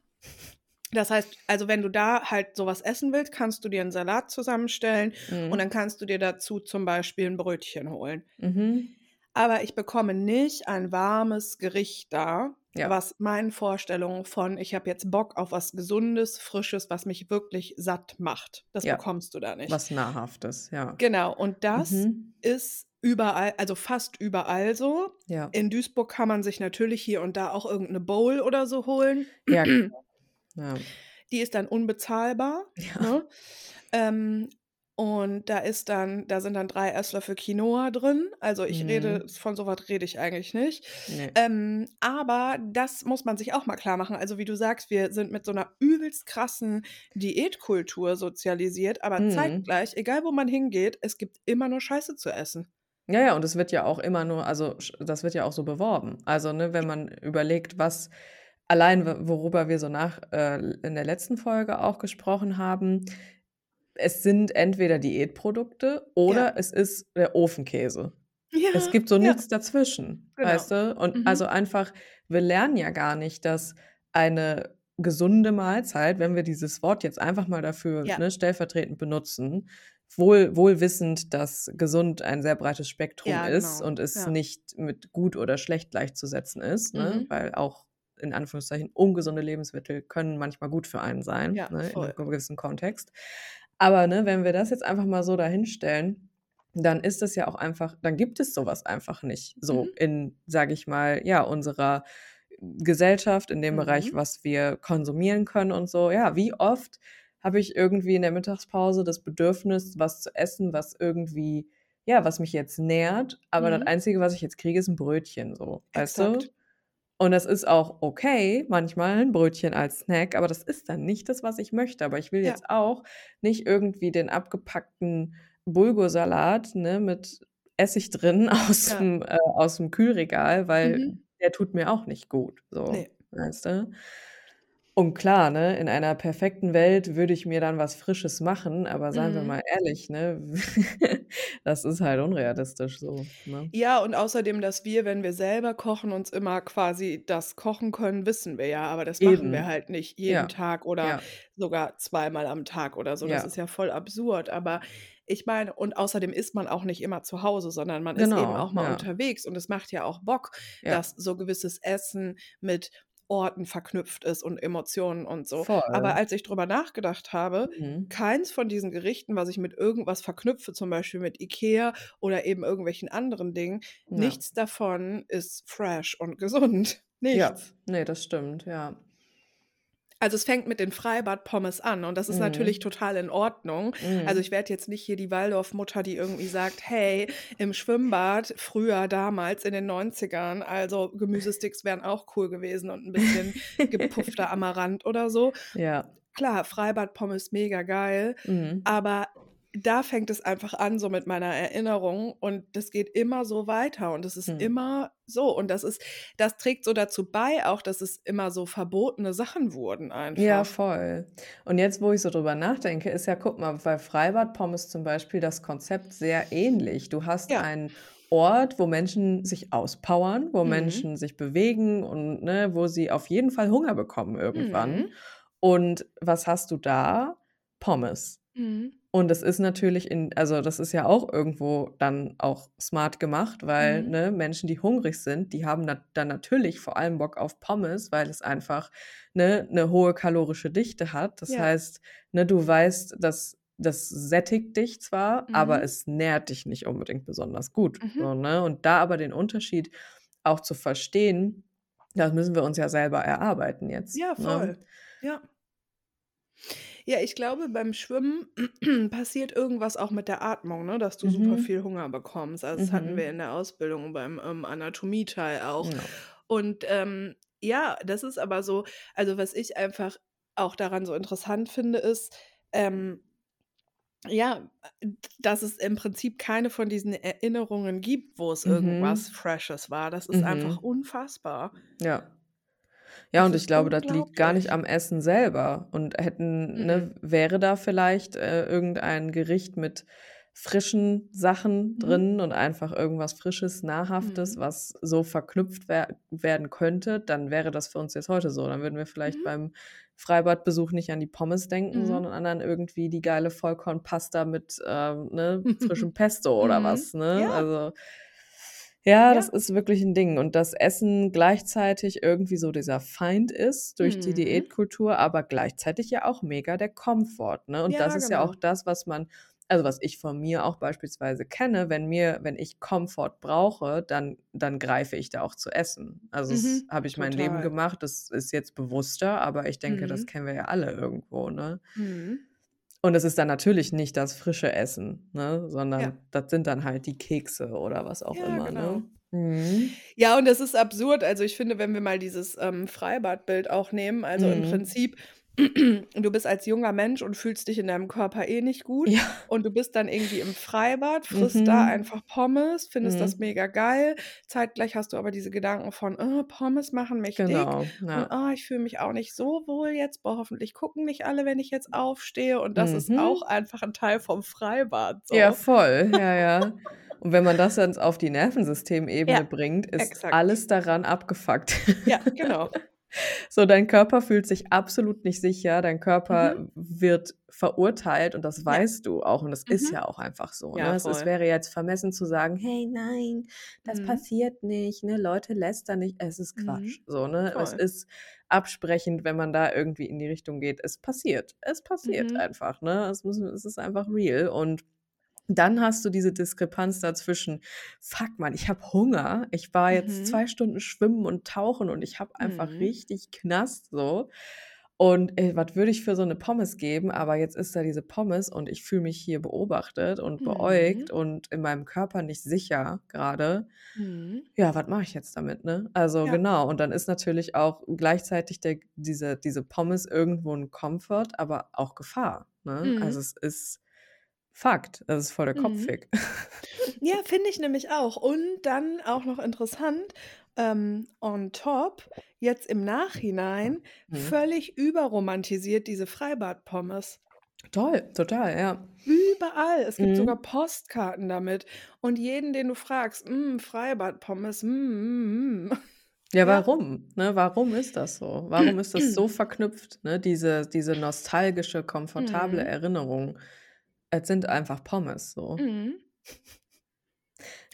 Das heißt, also wenn du da halt sowas essen willst, kannst du dir einen Salat zusammenstellen Mhm. und dann kannst du dir dazu zum Beispiel ein Brötchen holen. Mhm. Aber ich bekomme nicht ein warmes Gericht da, Ja. was meinen Vorstellungen von, ich habe jetzt Bock auf was Gesundes, Frisches, was mich wirklich satt macht. Das Ja. bekommst du da nicht. Was Nahrhaftes, ja. Genau, und das Mhm. ist überall, also fast überall so. Ja. In Duisburg kann man sich natürlich hier und da auch irgendeine Bowl oder so holen. Ja. ja. Die ist dann unbezahlbar. Ja. Ne? Ähm, und da ist dann, da sind dann drei Esslöffel Quinoa drin. Also ich Mhm. rede, von sowas rede ich eigentlich nicht. Nee. Ähm, aber das muss man sich auch mal klar machen. Also wie du sagst, wir sind mit so einer übelst krassen Diätkultur sozialisiert, aber Mhm. zeitgleich, egal wo man hingeht, es gibt immer nur Scheiße zu essen. Ja, ja, und es wird ja auch immer nur, also das wird ja auch so beworben. Also, ne, wenn man überlegt, was allein, worüber wir so nach äh, in der letzten Folge auch gesprochen haben, es sind entweder Diätprodukte oder Ja. es ist der Ofenkäse. Ja, Es gibt so ja. nichts dazwischen, Genau. weißt du? Und Mhm. also einfach, wir lernen ja gar nicht, dass eine gesunde Mahlzeit, wenn wir dieses Wort jetzt einfach mal dafür Ja. ne, stellvertretend benutzen, wohl, wohl wissend, dass gesund ein sehr breites Spektrum Ja, ist genau. und es Ja. nicht mit gut oder schlecht gleichzusetzen ist, ne? Mhm. weil auch in Anführungszeichen ungesunde Lebensmittel können manchmal gut für einen sein, Ja, ne, in einem gewissen Kontext. Aber ne, wenn wir das jetzt einfach mal so dahinstellen, dann ist es ja auch einfach, dann gibt es sowas einfach nicht. So Mhm. in, sage ich mal, ja, unserer Gesellschaft, in dem Bereich, Mhm. was wir konsumieren können und so. Ja, wie oft habe ich irgendwie in der Mittagspause das Bedürfnis, was zu essen, was irgendwie, ja, was mich jetzt nährt, aber das Mhm. Einzige, was ich jetzt kriege, ist ein Brötchen, so, weißt du? Und das ist auch okay, manchmal ein Brötchen als Snack, aber das ist dann nicht das, was ich möchte. Aber ich will Ja. jetzt auch nicht irgendwie den abgepackten Bulgursalat ne, mit Essig drin aus Ja. dem, äh, aus dem Kühlregal, weil Mhm. der tut mir auch nicht gut. So, Nee. weißt du? Und klar, ne, in einer perfekten Welt würde ich mir dann was Frisches machen, aber seien wir Mhm. mal ehrlich, ne, das ist halt unrealistisch so. Ne? Ja, und außerdem, dass wir, wenn wir selber kochen, uns immer quasi das kochen können, wissen wir ja, aber das machen wir Eben. halt nicht jeden Ja, Tag oder ja, sogar zweimal am Tag oder so. Das ja, ist ja voll absurd. Aber ich meine, und außerdem ist man auch nicht immer zu Hause, sondern man ist eben genau, auch mal ja, unterwegs. Und es macht ja auch Bock, ja, dass so gewisses Essen mit Orten verknüpft ist und Emotionen und so. Aber voll. als ich drüber nachgedacht habe, Mhm. keins von diesen Gerichten, was ich mit irgendwas verknüpfe, zum Beispiel mit Ikea oder eben irgendwelchen anderen Dingen, Ja. nichts davon ist fresh und gesund. Ja, Nichts. nee, das stimmt, ja. Also es fängt mit den Freibad-Pommes an und das ist natürlich Mhm. total in Ordnung. Also Mhm. ich werde jetzt nicht hier die Waldorf-Mutter, die irgendwie sagt, hey, im Schwimmbad, früher, damals, in den 90ern, also Gemüsesticks wären auch cool gewesen und ein bisschen gepuffter Amaranth oder so. Ja. Klar, Freibad-Pommes mega geil, Mhm. aber da fängt es einfach an, so mit meiner Erinnerung und das geht immer so weiter und es ist Mhm. immer so und das ist, das trägt so dazu bei, auch dass es immer so verbotene Sachen wurden Ja, einfach. voll. Und jetzt, wo ich so drüber nachdenke, ist ja, guck mal, bei Freibad-Pommes zum Beispiel das Konzept sehr ähnlich. Du hast Ja. einen Ort, wo Menschen sich auspowern, wo Mhm. Menschen sich bewegen und ne, wo sie auf jeden Fall Hunger bekommen irgendwann. Mhm. Und was hast du da? Pommes. Mhm. Und das ist natürlich in, also das ist ja auch irgendwo dann auch smart gemacht, weil Mhm. ne, Menschen, die hungrig sind, die haben na dann natürlich vor allem Bock auf Pommes, weil es einfach ne, eine hohe kalorische Dichte hat. Das Ja. heißt, ne, du weißt, dass das sättigt dich zwar, aber Mhm. es nährt dich nicht unbedingt besonders gut. Mhm. So, ne? Und da aber den Unterschied auch zu verstehen, das müssen wir uns ja selber erarbeiten jetzt. Ja, Ne? voll. Ja. Ja, ich glaube, beim Schwimmen passiert irgendwas auch mit der Atmung, ne? dass du super Mhm. viel Hunger bekommst. Also das hatten wir Mhm. in der Ausbildung beim ähm, Anatomieteil auch. Ja. Und ähm, ja, das ist aber so, also was ich einfach auch daran so interessant finde, ist, ähm, Ja, dass es im Prinzip keine von diesen Erinnerungen gibt, wo es Mhm. irgendwas Freshes war. Das ist einfach Mhm. unfassbar. Ja. Ja, Das und ich glaube, das liegt gar nicht am Essen selber. Und hätten ne, Mm-mm. wäre da vielleicht, äh, irgendein Gericht mit frischen Sachen Mhm. drin und einfach irgendwas Frisches, Nahrhaftes, Mhm. was so verknüpft wer werden könnte, dann wäre das für uns jetzt heute so. Dann würden wir vielleicht Mhm. beim Freibadbesuch nicht an die Pommes denken, Mhm. sondern an dann irgendwie die geile Vollkornpasta mit, ähm, ne, frischem Pesto oder Mhm. was, ne? Ja. Also ja, das Ja. ist wirklich 'n Ding. Und dass Essen gleichzeitig irgendwie so dieser Feind ist durch die Mhm. Diätkultur, aber gleichzeitig ja auch mega der Komfort, ne? Und das Ja, ist ja auch genau. das, was man also, was ich von mir auch beispielsweise kenne, wenn mir wenn ich Komfort brauche, dann dann greife ich da auch zu Essen. Also, das Mhm. habe ich mein Leben Total. gemacht. Das ist jetzt bewusster, aber ich denke, das Mhm. kennen wir ja alle irgendwo, ne? Mhm. Und es ist dann natürlich nicht das frische Essen, ne, Ja. sondern das sind dann halt die Kekse oder was auch Ja, immer, genau. ne? Mhm. Ja, und das ist absurd. Also, ich finde, wenn wir mal dieses, ähm, Freibadbild auch nehmen, also, im Mhm. Prinzip, du bist als junger Mensch und fühlst dich in deinem Körper eh nicht gut Ja. und du bist dann irgendwie im Freibad, frisst da Mhm. einfach Pommes, findest das Mhm. mega geil. Zeitgleich hast du aber diese Gedanken von: „Oh, Pommes machen mich dick Genau, und, ja. oh, ich fühle mich auch nicht so wohl jetzt. Boah, hoffentlich gucken nicht alle, wenn ich jetzt aufstehe.“ Und das ist auch Mhm. einfach 'n Teil vom Freibad Ja, so. voll. Ja, ja. Und wenn man das dann auf die Nervensystemebene Ja, bringt, ist exakt. alles daran abgefuckt. Ja, genau. So, dein Körper fühlt sich absolut nicht sicher, dein Körper Mhm. wird verurteilt und das Ja. weißt du auch und das ist Mhm. ja auch einfach so, Ja, ne? Es es voll. wäre jetzt vermessen zu sagen: „Hey, nein, das Mhm. passiert nicht, ne? Leute lästern nicht.“ Es ist Quatsch, Mhm. so, ne? Es ist absprechend, wenn man da irgendwie in die Richtung geht. Es passiert. Es passiert Mhm. einfach, ne? Es muss es ist einfach real und dann hast du diese Diskrepanz dazwischen: „Fuck, Mann, ich habe Hunger. Ich war jetzt Mhm. 2 Stunden schwimmen und tauchen und ich habe einfach Mhm. richtig Knast so. Und, äh, was würde ich für so 'ne Pommes geben? Aber jetzt ist da diese Pommes und ich fühle mich hier beobachtet und beäugt Mhm. und in meinem Körper nicht sicher grade. Mhm. Ja, was mache ich jetzt damit, ne?“ Also, Ja. genau. Und dann ist natürlich auch gleichzeitig der diese diese Pommes irgendwo 'n Comfort, aber auch Gefahr, ne? Also, Mhm. es ist Fakt. Es ist voll der Mhm. Kopffick. Ja, finde ich nämlich auch. Und dann auch noch interessant, ähm, on top, jetzt im Nachhinein Mhm. völlig überromantisiert diese Freibad-Pommes. Toll, total, ja. Überall. Es gibt sogar Mhm. Postkarten damit. Und jeden, den du fragst: „Hm, Freibad-Pommes, hm, hm.“ Ja, Ja. warum, ne? Warum ist das so? Warum ist das so verknüpft, ne? Diese diese nostalgische, komfortable Mhm. Erinnerung. Es sind einfach Pommes so. Mhm.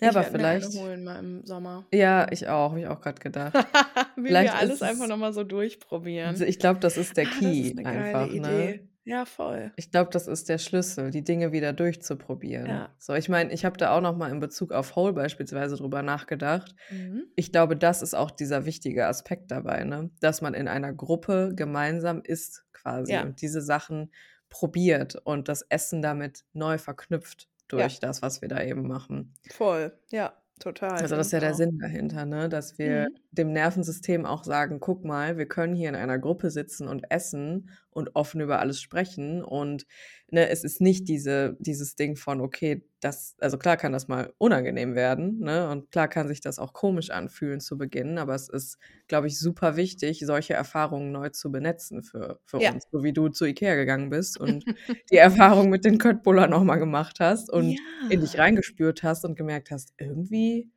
Ja, Ich aber mir eine vielleicht holen mal im Sommer. Ja, ich auch, habe ich auch grad gedacht. Wie wir Vielleicht alles ist einfach es noch mal so durchprobieren. ich glaube, das ist der Ah, Key ist einfach, ne? Ja, voll. Ich glaube, das ist der Schlüssel, die Dinge wieder durchzuprobieren. Ja. So, ich meine, ich habe da auch noch mal in Bezug auf Hole beispielsweise drüber nachgedacht. Mhm. Ich glaube, das ist auch dieser wichtige Aspekt dabei, ne? Dass man in einer Gruppe gemeinsam isst quasi Ja. und diese Sachen probiert und das Essen damit neu verknüpft Ja. durch das, was wir da eben machen. Voll. Ja, total, Also, das ist ja ich der. Sinn dahinter, ne? Dass wir Mhm. Dem Nervensystem auch sagen: „Guck mal, wir können hier in einer Gruppe sitzen und essen und offen über alles sprechen.“ Und, ne, es ist nicht diese dieses Ding von, okay, das also, klar kann das mal unangenehm werden, ne? Und klar kann sich das auch komisch anfühlen zu Beginn, aber es ist, glaube ich, super wichtig, solche Erfahrungen neu zu benetzen für für Ja. uns, so wie du zu IKEA gegangen bist und die Erfahrung mit den Köttbullar noch mal gemacht hast und in dich Ja. reingespürt hast und gemerkt hast: „Irgendwie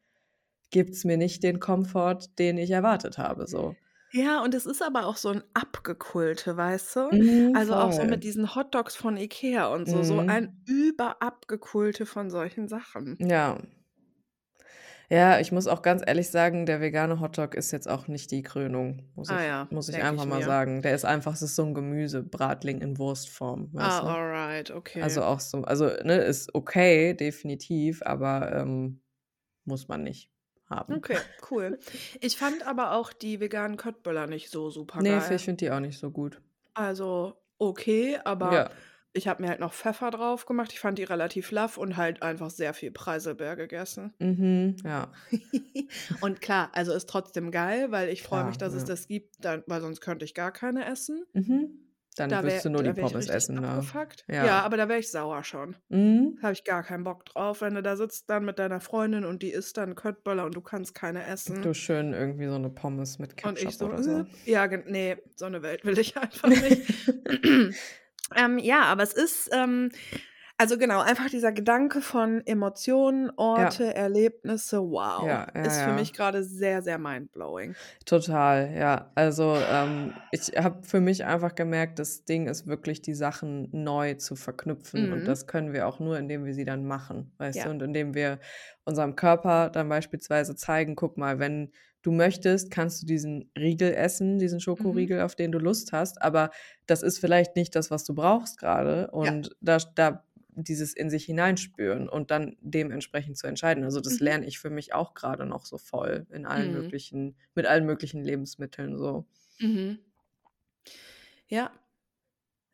gibt's mir nicht den Komfort, den ich erwartet habe“, so. Ja, und es ist aber auch so 'n Abgekulte, weißt du? Mhm, Also, auch so voll. mit diesen Hotdogs von IKEA und so, so ein Mhm. Überabgekulte von solchen Sachen. Ja. Ja, ich muss auch ganz ehrlich sagen, der vegane Hotdog ist jetzt auch nicht die Krönung, muss Ah ich ja, muss ich einfach ich mal mir. sagen. Der ist einfach es ist so 'n Gemüsebratling in Wurstform, Ah, du? alright, Also, okay. auch so also, ne, ist okay, definitiv, aber, ähm, muss man nicht haben. Okay, cool. Ich fand aber auch die veganen Köttbullar nicht so Ne, supergeil. ich finde die auch nicht so gut. Also, okay, aber Ja. ich habe mir halt noch Pfeffer drauf gemacht. Ich fand die relativ laff und halt einfach sehr viel Preiselbeer gegessen. Mhm, ja. Und klar, also, ist trotzdem geil, weil ich freue mich, dass es ja. das gibt, dann weil sonst könnte ich gar keine essen. Mhm. Dann Da wirst wäre du nur die Pommes essen, ne? Ja. Ja, aber da wäre ich sauer schon. Mhm. Habe ich gar keinen Bock drauf, wenn du da sitzt dann mit deiner Freundin und die isst dann Köttböller und du kannst keine essen. Du schön irgendwie so 'ne Pommes mit Und ich Ketchup so, oder so. äh, ja, gen ne, so 'ne Welt will ich einfach nicht. Ähm, ja, aber es ist, ähm also genau, einfach dieser Gedanke von Emotionen, Ja. Orte, Erlebnisse, wow, Ja, ja, ist für ja. mich grade sehr, sehr mindblowing. Total, ja. Also, ähm, ich habe für mich einfach gemerkt, das Ding ist wirklich, die Sachen neu zu verknüpfen und Mhm. das können wir auch nur, indem wir sie dann machen, weißt du? Ja. Und indem wir unserem Körper dann beispielsweise zeigen: „Guck mal, wenn du möchtest, kannst du diesen Riegel essen, diesen Mhm. Schokoriegel, auf den du Lust hast, aber das ist vielleicht nicht das, was du brauchst grade.“ Ja. Und da sch da dieses in sich hineinspüren und dann dementsprechend zu entscheiden. Also, das Mhm. lerne ich für mich auch grade noch so voll in allen Mhm. möglichen mit allen möglichen Lebensmitteln so. Mhm. Ja.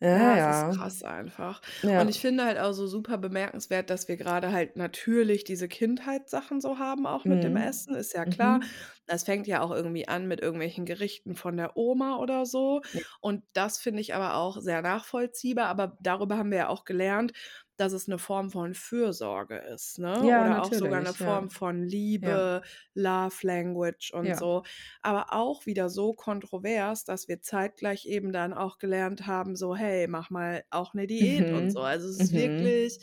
Ja, Ja, ja. ist krass einfach. Ja. Und ich finde halt auch so super bemerkenswert, dass wir grade halt natürlich diese Kindheitssachen so haben, auch mit dem Mhm. Essen, ist ja klar. Mhm. Das fängt ja auch irgendwie an mit irgendwelchen Gerichten von der Oma oder so. Und das finde ich aber auch sehr nachvollziehbar. Aber darüber haben wir ja auch gelernt, dass es 'ne Form von Fürsorge ist, ne? Ja, Oder auch sogar 'ne natürlich, ja. Form von Ja. Liebe, Love Language und Ja. so. Aber auch wieder so kontrovers, dass wir zeitgleich eben dann auch gelernt haben, so: „Hey, mach mal auch 'ne Diät“ und so. Mhm. Also, es ist Mhm. wirklich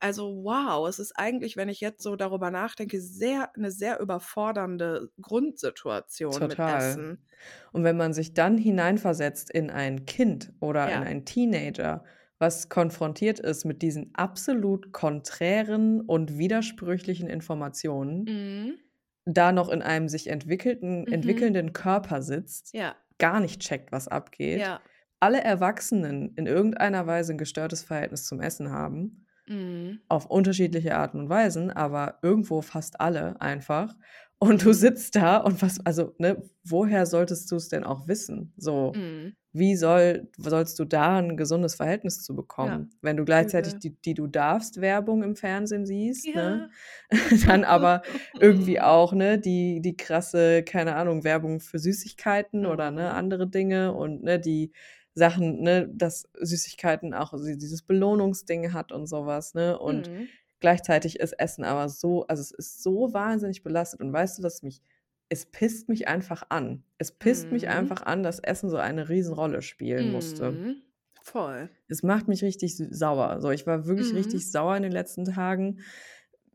also, wow, es ist eigentlich, wenn ich jetzt so darüber nachdenke, sehr 'ne sehr überfordernde Grundsituation mit Total. Essen. Und wenn man sich dann hineinversetzt in ein Kind oder in Ja. einen Teenager, was konfrontiert ist mit diesen absolut konträren und widersprüchlichen Informationen, Mhm. da noch in einem sich entwickelten Mhm. entwickelnden Körper sitzt, Ja. gar nicht checkt, was abgeht, Ja. alle Erwachsenen in irgendeiner Weise 'n gestörtes Verhältnis zum Essen haben, Mhm. auf unterschiedliche Arten und Weisen, aber irgendwo fast alle einfach. Und du sitzt da und was also, ne, woher solltest du's denn auch wissen? So, Mhm. Wie soll sollst du da 'n gesundes Verhältnis zu Ja. bekommen, wenn du gleichzeitig die die Du-darfst-Werbung im Fernsehen siehst, ne? Ja. Dann aber irgendwie auch, ne, die die krasse, keine Ahnung, Werbung für Süßigkeiten oder, ne, andere Dinge und, ne, die Sachen, ne, dass Süßigkeiten auch dieses Belohnungsding hat und so was, ne? Und Mhm. gleichzeitig ist Essen aber so also, es ist so wahnsinnig belastet und weißt du, was mich es pisst mich einfach an. Es pisst mich Mhm. einfach an, dass Essen so eine Riesenrolle spielen musste. Mhm. Voll. Es macht mich richtig sauer. So, ich war wirklich Mhm. richtig sauer in den letzten Tagen,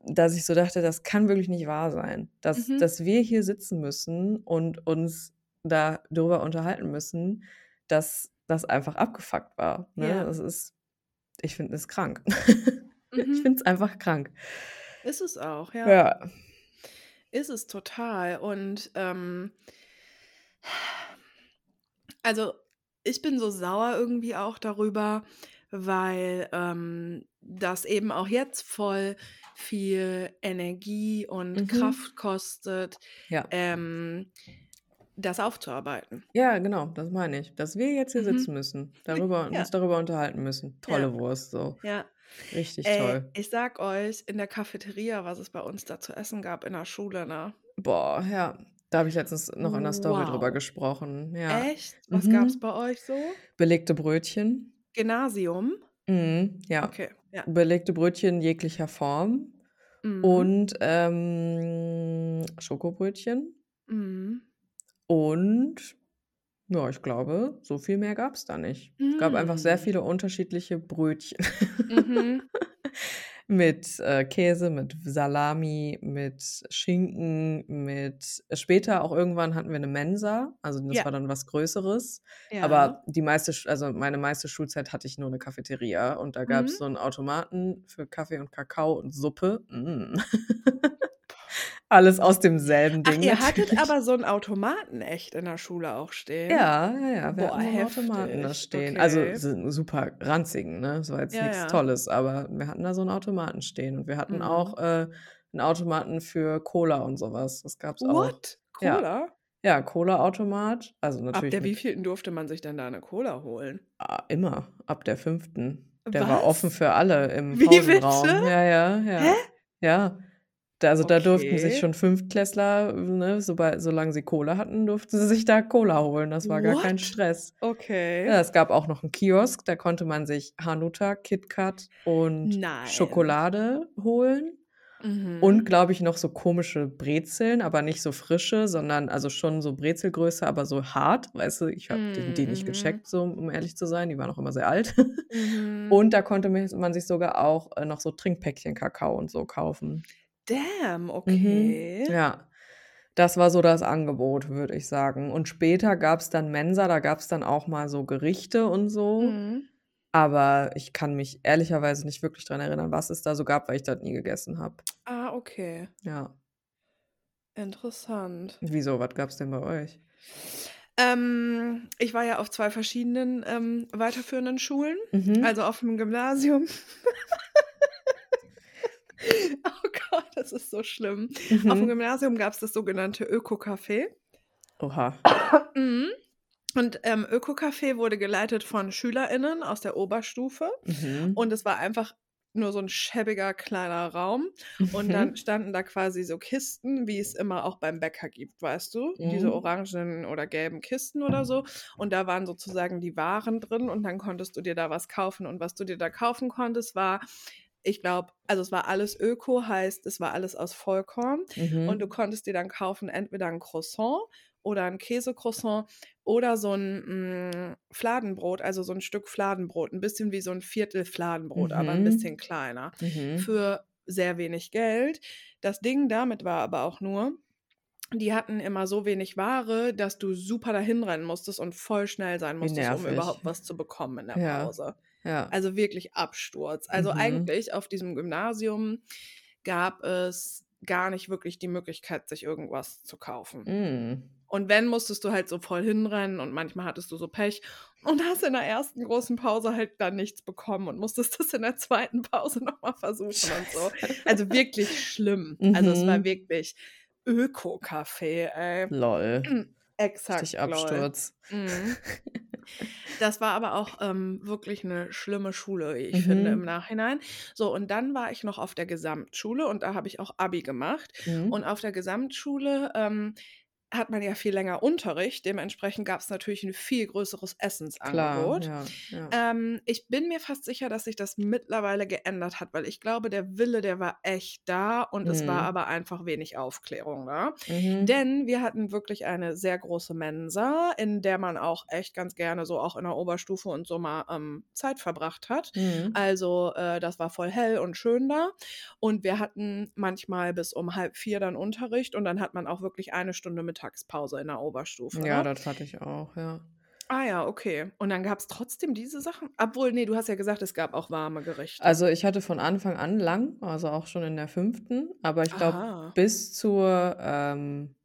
dass ich so dachte: „Das kann wirklich nicht wahr sein, dass Mhm. dass wir hier sitzen müssen und uns da drüber unterhalten müssen, dass das einfach abgefuckt war“, ne? Ja. Das ist ich finde es krank. Ich Mhm. finde es einfach krank. Ist es auch, ja. Ja. Ist es total. Und, ähm also, ich bin so sauer irgendwie auch darüber, weil, ähm, das eben auch jetzt voll viel Energie und Mhm. Kraft kostet, Ja. ähm, das aufzuarbeiten. Ja, genau, das meine ich. Dass wir jetzt hier sitzen Mhm. müssen, darüber Ja. uns darüber unterhalten müssen. Tolle Ja. Wurst, so. Ja. Richtig Ey, toll. ich sage euch, in der Cafeteria, was es bei uns da zu essen gab in der Schule, ne? Boah, ja. Da habe ich letztens noch in der Story drüber Wow. gesprochen, ja. Echt? Was Mhm. bei euch so? Belegte Brötchen. Gymnasium? Mhm, ja. Okay, ja. Belegte Brötchen jeglicher Form Mhm. und, ähm, Schokobrötchen. Mhm. Und ja, ich glaube, so viel mehr gab's da nicht. Es gab einfach sehr Hm. viele unterschiedliche Brötchen. Mhm. Mit, äh, Käse, mit Salami, mit Schinken, mit später auch irgendwann hatten wir 'ne Mensa, also das Ja. war dann was Größeres. Ja. Aber die meiste also meine meiste Schulzeit hatte ich nur 'ne Cafeteria und da gab's Mhm. so 'n Automaten für Kaffee und Kakao und Suppe. Mm. Alles aus demselben Ach, Ding ihr hattet natürlich. aber so 'n Automaten echt in der Schule auch stehen? Ja, ja, ja, wir Boah, hatten Automaten da stehen. Also, Okay. so 'n super ranzigen, ne? Es war jetzt Ja, nix ja. Tolles, aber wir hatten da so 'n Automaten stehen und wir hatten Mhm. auch, äh, 'n Automaten für Cola und so was. Das gab's auch. What? Ja. Cola? Ja, Cola-Automat. Also Ab natürlich der mit wievielten durfte man sich denn da 'ne Cola holen? Ah, immer, ab der 5. Der war offen Was? für alle im Wie Pausenraum. bitte? Ja, ja, ja. Hä? Ja. Also da durften sich Okay. schon Fünftklässler, ne, sobald, solange sie Cola hatten, durften sie sich da Cola holen. Das war gar kein What? Stress. Ja, Okay. es gab auch noch einen Kiosk, da konnte man sich Hanuta, KitKat und Nein. Schokolade holen. Und, Mhm. glaube ich, noch so komische Brezeln, aber nicht so frische, sondern also schon so Brezelgröße, aber so hart. Weißt du, ich habe die, die nicht Mhm. gecheckt, so, um ehrlich zu sein. Die waren auch immer sehr alt. Mhm. Und da konnte man sich sogar auch äh, noch so Trinkpäckchen Kakao und so kaufen. Damn, Mhm. okay. Ja, das war so das Angebot, würde ich sagen. Und später gab es dann Mensa, da gab es dann auch mal so Gerichte und so. Mhm. Aber ich kann mich ehrlicherweise nicht wirklich dran erinnern, was es da so gab, weil ich das nie gegessen habe. Ah, okay. Ja. Interessant. Wieso? Was gab es denn bei euch? Ähm, ich war ja auf zwei verschiedenen ähm, weiterführenden Schulen, Mhm. also auf dem Gymnasium. oh Gott, das ist so schlimm. Auf dem Mhm. Gymnasium gab es das sogenannte Öko-Café. Oha. Mhm. Und ähm, Öko-Café wurde geleitet von SchülerInnen aus der Oberstufe. Mhm. Und es war einfach nur so ein schäbiger kleiner Raum. Und dann Mhm. standen da quasi so Kisten, wie es immer auch beim Bäcker gibt, weißt du? Diese Mhm. orangen oder gelben Kisten oder so. Und da waren sozusagen die Waren drin und dann konntest du dir da was kaufen. Und was du dir da kaufen konntest, war, ich glaube, also es war alles Öko, heißt, es war alles aus Vollkorn. Und du Mhm. konntest dir dann kaufen entweder ein Croissant oder ein Käsecroissant oder so ein mm, Fladenbrot, also so ein Stück Fladenbrot, ein bisschen wie so ein Viertel Fladenbrot, aber ein bisschen Mhm. kleiner, Mhm. für sehr wenig Geld. Das Ding damit war aber auch nur, die hatten immer so wenig Ware, dass du super dahin rennen musstest und voll schnell sein musstest, um überhaupt was zu bekommen in der. Pause. Ja. Also wirklich Absturz. Also Mhm. eigentlich auf diesem Gymnasium gab es gar nicht wirklich die Möglichkeit, sich irgendwas zu kaufen. Mm. Und wenn, musstest du halt so voll hinrennen und manchmal hattest du so Pech und hast in der ersten großen Pause halt dann nichts bekommen und musstest das in der zweiten Pause nochmal versuchen und so. Scheiße. Also wirklich schlimm. Also es war Mhm. wirklich Öko-Café, ey. Lol. Exakt, Richtig. Absturz. Mhm. Das war aber auch ähm, wirklich eine schlimme Schule, ich finde, im Mhm. Nachhinein. So, und dann war ich noch auf der Gesamtschule und da habe ich auch Abi gemacht. Mhm. Und auf der Gesamtschule ähm, hat man ja viel länger Unterricht. Dementsprechend gab es natürlich ein viel größeres Klar, Essensangebot. ja, ja. Ähm, ich bin mir fast sicher, dass sich das mittlerweile geändert hat, weil ich glaube, der Wille, der war echt da und es war Mhm. aber einfach wenig Aufklärung da. Mhm. Denn wir hatten wirklich eine sehr große Mensa, in der man auch echt ganz gerne so auch in der Oberstufe und so mal ähm, Zeit verbracht hat. Mhm. Also äh, das war voll hell und schön da. Und wir hatten manchmal bis um halb vier dann Unterricht und dann hat man auch wirklich eine Stunde Mittagspause in der Oberstufe. Ja, Ne? das hatte ich auch, ja. Ah ja, okay. Und dann gab es trotzdem diese Sachen? Obwohl, nee, du hast ja gesagt, es gab auch warme Gerichte. Also ich hatte von Anfang an lang, also auch schon in der fünften, aber ich glaube bis zur ähm,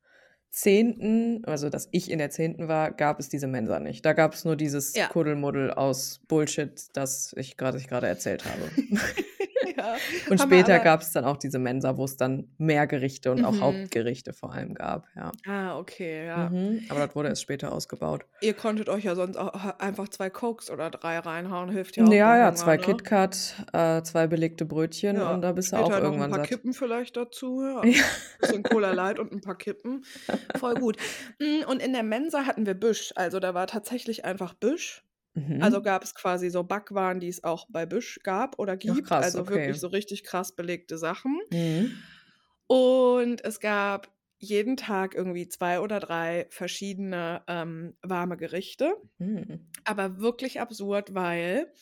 zehnten, also dass ich in der zehnten war, gab es diese Mensa nicht. Da gab es nur dieses Ja. Kuddelmuddel aus Bullshit, das ich gerade ich gerade erzählt habe. ja. Und Haben später gab es dann auch diese Mensa, wo es dann mehr Gerichte und auch Mhm. Hauptgerichte vor allem gab, ja. Ah, okay, ja. Mhm. Aber das wurde erst später ausgebaut. Ihr konntet euch ja sonst auch einfach zwei Cokes oder drei reinhauen, hilft ja auch Ja, ja, zwei ne? KitKat, äh, zwei belegte Brötchen Ja, und da bist du auch später noch ein irgendwann paar satt. Kippen vielleicht dazu, ja. Ja. Bisschen Cola Light und ein paar Kippen. Voll gut. Mm, Und in der Mensa hatten wir Büsch. Also da war tatsächlich einfach Büsch. Also Mhm. gab es quasi so Backwaren, die es auch bei Büsch gab oder Ach gibt. krass, Also wirklich okay. so richtig krass belegte Sachen. Mhm. Und es gab jeden Tag irgendwie zwei oder drei verschiedene ähm, warme Gerichte. Mhm. Aber wirklich absurd, weil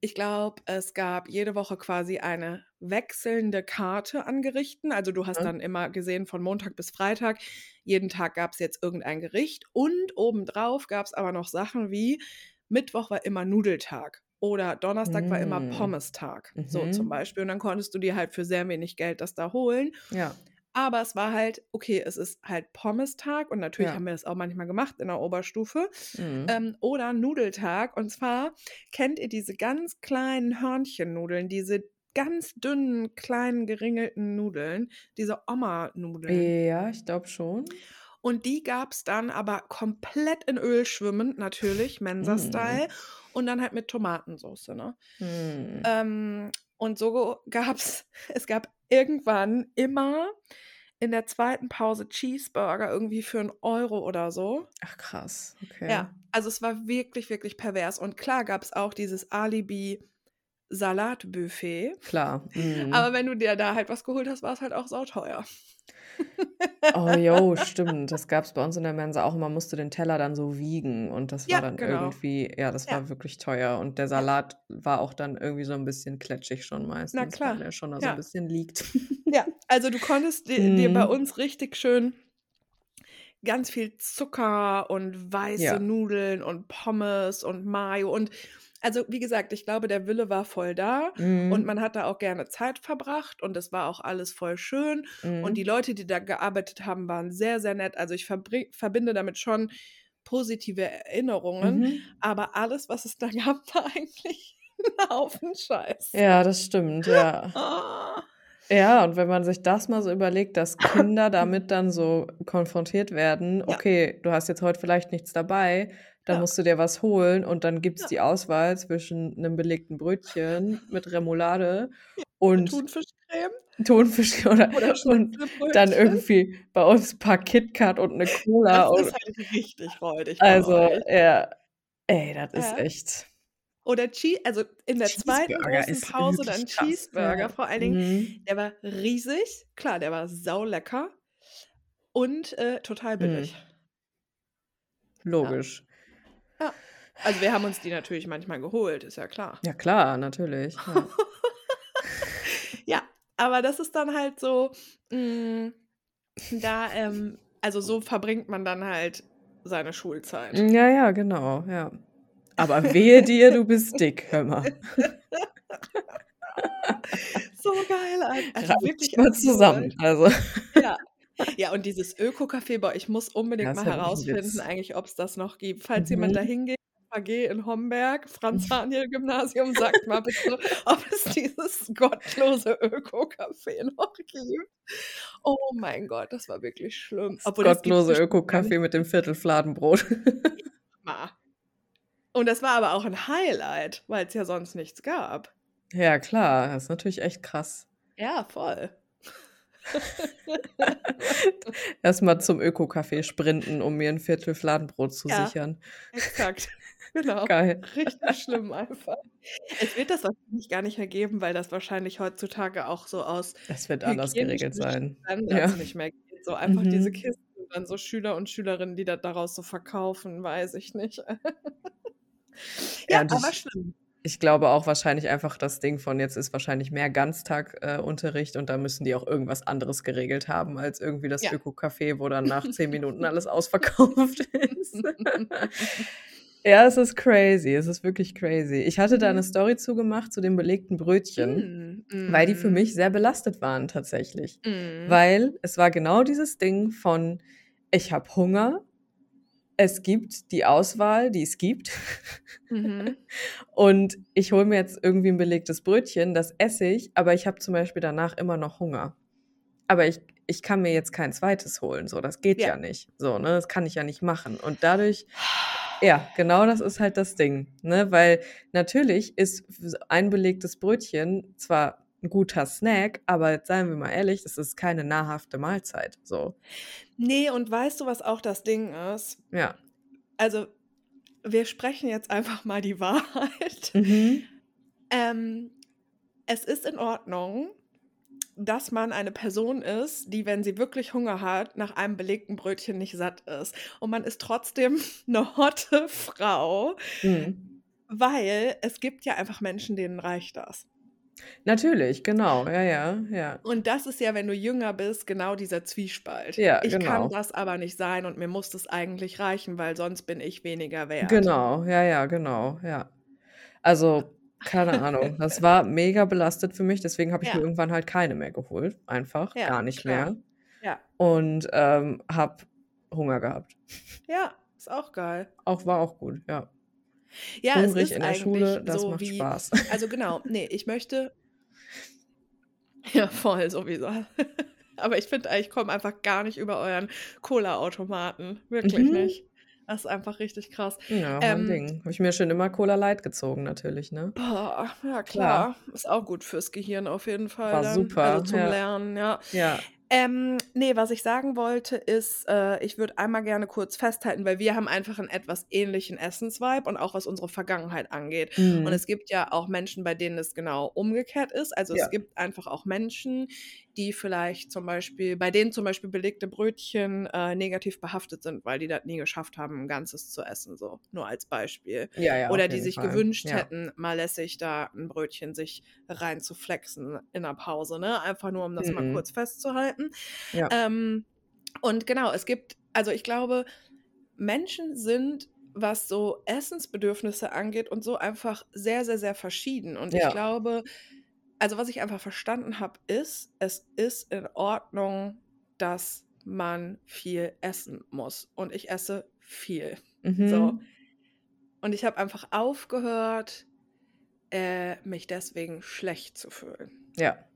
ich glaube, es gab jede Woche quasi eine wechselnde Karte an Gerichten. Also du hast Ja. dann immer gesehen von Montag bis Freitag, jeden Tag gab es jetzt irgendein Gericht. Und obendrauf gab es aber noch Sachen wie Mittwoch war immer Nudeltag. Oder Donnerstag war immer Mhm. Pommestag. So zum Mhm. Beispiel. Und dann konntest du dir halt für sehr wenig Geld das da holen. Ja. Aber es war halt, okay, es ist halt Pommestag und natürlich Ja. haben wir das auch manchmal gemacht in der Oberstufe. Mhm. Ähm, oder Nudeltag. Und zwar kennt ihr diese ganz kleinen Hörnchennudeln, diese ganz dünnen, kleinen, geringelten Nudeln, diese Oma-Nudeln. Ja, ich glaube schon. Und die gab es dann aber komplett in Öl schwimmend, natürlich, Mhm. Mensa-Style. Und dann halt mit Tomatensauce, ne? Mhm. Ähm, Und so gab's es gab irgendwann immer in der zweiten Pause Cheeseburger irgendwie für 1 Euro oder so. Ach krass, okay. Ja, also es war wirklich, wirklich pervers. Und klar gab's auch dieses Alibi-Salatbuffet. Klar, mhm. Aber wenn du dir da halt was geholt hast, war's halt auch sauteuer. Oh, jo, stimmt. Das gab's bei uns in der Mensa auch. Man musste den Teller dann so wiegen und das war Ja, dann genau. irgendwie ja, das Ja. war wirklich teuer und der. Salat war auch dann irgendwie so 'n bisschen kletschig schon Na meistens, weil klar, der schon da so 'n ja. bisschen liegt. Ja, also du konntest di dir bei Mhm. uns richtig schön ganz viel Zucker und weiße. Nudeln und Pommes und Mayo und also, wie gesagt, ich glaube, der Wille war voll da und Mhm. man hat da auch gerne Zeit verbracht und es war auch alles voll schön und die Mhm. Leute, die da gearbeitet haben, waren sehr, sehr nett. Also, ich verbinde damit schon positive Erinnerungen, Mhm. aber alles, was es da gab, war eigentlich 'n Haufen Scheiß. Ja, das stimmt, ja. Ah. Ja, und wenn man sich das mal so überlegt, dass Kinder damit dann so konfrontiert werden: Ja. „Okay, du hast jetzt heute vielleicht nichts dabei, dann Ja. musst du dir was holen“ und dann gibt's Ja. die Auswahl zwischen 'nem belegten Brötchen mit Remoulade Ja, und Thunfischcreme Thunfisch oder oder und dann irgendwie bei uns 'n paar KitKat und 'ne Cola Das und ist halt richtig räudig bei Also, ja. Ey, das ist echt Oder Chee also, in der zweiten großen Pause dann Cheeseburger, ja. vor allen Dingen, Mhm. der war riesig. Klar, der war saulecker und, äh, total billig. Mhm. Ja. Logisch. Ja. Also, wir haben uns die natürlich manchmal geholt, ist ja klar. Ja klar, natürlich, ja. Ja, aber das ist dann halt so, hm, da, ähm also, so verbringt man dann halt seine Schulzeit. Hm, ja, ja, genau, ja. Aber wehe dir, du bist dick, hör mal. So geil, Al also, wirklich mal zusammen, also. Ja. Ja, und dieses Öko-Café, ich muss unbedingt ist mal herausfinden eigentlich, ob's das noch gibt. Falls jemand da Mhm. hingeht, AG in Homberg, Mhm. Franz-Haniel-Gymnasium, sagt mal bitte, ob es dieses gottlose Öko-Café noch gibt. Oh mein Gott, das war wirklich schlimm. Das Obwohl, das gottlose Öko-Café mit dem Viertelfladenbrot. Und das war aber auch 'n Highlight, weil's ja sonst nichts gab. Ja klar, das ist natürlich echt krass. Ja, voll. Erst mal zum Öko-Café sprinten, um mir 'n Viertelfladenbrot zu Ja, sichern. exakt. Genau. Geil. Richtig schlimm einfach. Es wird das wahrscheinlich gar nicht mehr geben, weil das wahrscheinlich heutzutage auch so aus Das wird anders geregelt sein. Ja. nicht mehr geht. So einfach diese Mhm. Kisten und dann so Schüler und Schülerinnen, die das daraus so verkaufen, weiß ich nicht. Ja, Ja, aber schlimm. Ich glaube auch wahrscheinlich einfach das Ding von jetzt ist wahrscheinlich mehr Ganztag äh, Unterricht und da müssen die auch irgendwas anderes geregelt haben als irgendwie das Ja. Öko-Café, wo dann nach 10 Minuten alles ausverkauft ist. Ja, es ist crazy. Es ist wirklich crazy. Ich hatte da 'ne Mhm. Story zu gemacht zu den belegten Brötchen, Mm, weil die für mhm. mich sehr belastet waren tatsächlich. Mhm. Weil es war genau dieses Ding von: „Ich habe Hunger. Es gibt die Auswahl, die es gibt. Mhm. Und ich hole mir jetzt irgendwie 'n belegtes Brötchen, das esse ich, aber ich habe zum Beispiel danach immer noch Hunger. Aber ich ich kann mir jetzt kein zweites holen, so, das geht Ja. ja nicht. So, ne, das kann ich ja nicht machen. Und dadurch ja, genau das ist halt das Ding, ne? Weil natürlich ist ein belegtes Brötchen zwar 'n guter Snack, aber jetzt seien wir mal ehrlich, das ist keine nahrhafte Mahlzeit, so. Ne, und weißt du, was auch das Ding ist? Ja. Also, wir sprechen jetzt einfach mal die Wahrheit. Mhm. Ähm, es ist in Ordnung, dass man eine Person ist, die, wenn sie wirklich Hunger hat, nach einem belegten Brötchen nicht satt ist. Und man ist trotzdem 'ne hotte Frau, Mhm. weil es gibt ja einfach Menschen, denen reicht das. Natürlich, genau. Ja, ja, ja. Und das ist ja, wenn du jünger bist, genau dieser Zwiespalt. Ja, Ich kann genau. das aber nicht sein und mir muss das eigentlich reichen, weil sonst bin ich weniger wert. Genau, ja, ja, genau, ja. Also, keine Ahnung, das war mega belastet für mich, deswegen habe ich mir Ja. irgendwann halt keine mehr geholt, einfach, Ja, gar nicht klar. mehr. Ja. Und, ähm, habe Hunger gehabt. Ja, ist auch geil. Auch war auch gut, ja. Ja, es Hungrig ist in der Schule, das so macht wie Spaß. also genau, ne, ich möchte ja, voll sowieso. Aber ich finde ich komme einfach gar nicht über euren Cola-Automaten, wirklich Mhm. nicht. Das ist einfach richtig krass. Ja, Ähm Ding. Habe ich mir schon immer Cola Light gezogen natürlich, ne? Boah, ja Klar. klar. Ist auch gut fürs Gehirn auf jeden Fall War dann, also super, zum ja. Lernen, ja. Ja. Ähm, ne, was ich sagen wollte, ist, äh, ich würde einmal gerne kurz festhalten, weil wir haben einfach 'n etwas ähnlichen Essensvibe und auch was unsere Vergangenheit angeht. Und Mhm. es gibt ja auch Menschen, bei denen es genau umgekehrt ist. Also, Ja. es gibt einfach auch Menschen, die vielleicht zum Beispiel bei denen zum Beispiel belegte Brötchen, äh, negativ behaftet sind, weil die das nie geschafft haben, 'n Ganzes zu essen, so, nur als Beispiel. Ja, ja, Oder die sich Fall. gewünscht Ja. hätten, mal lässig da 'n Brötchen sich reinzuflexen in 'ner Pause, ne? Einfach nur, um das mal Mhm. kurz festzuhalten. Ja. Ähm, und genau, es gibt also, ich glaube, Menschen sind, was so Essensbedürfnisse angeht und so, einfach sehr, sehr, sehr verschieden. Und ich glaube also, was ich einfach verstanden habe, ist, es ist in Ordnung, dass man viel essen muss. Und ich esse viel. So. Mhm. Und ich habe einfach aufgehört, äh, mich deswegen schlecht zu fühlen. Ja.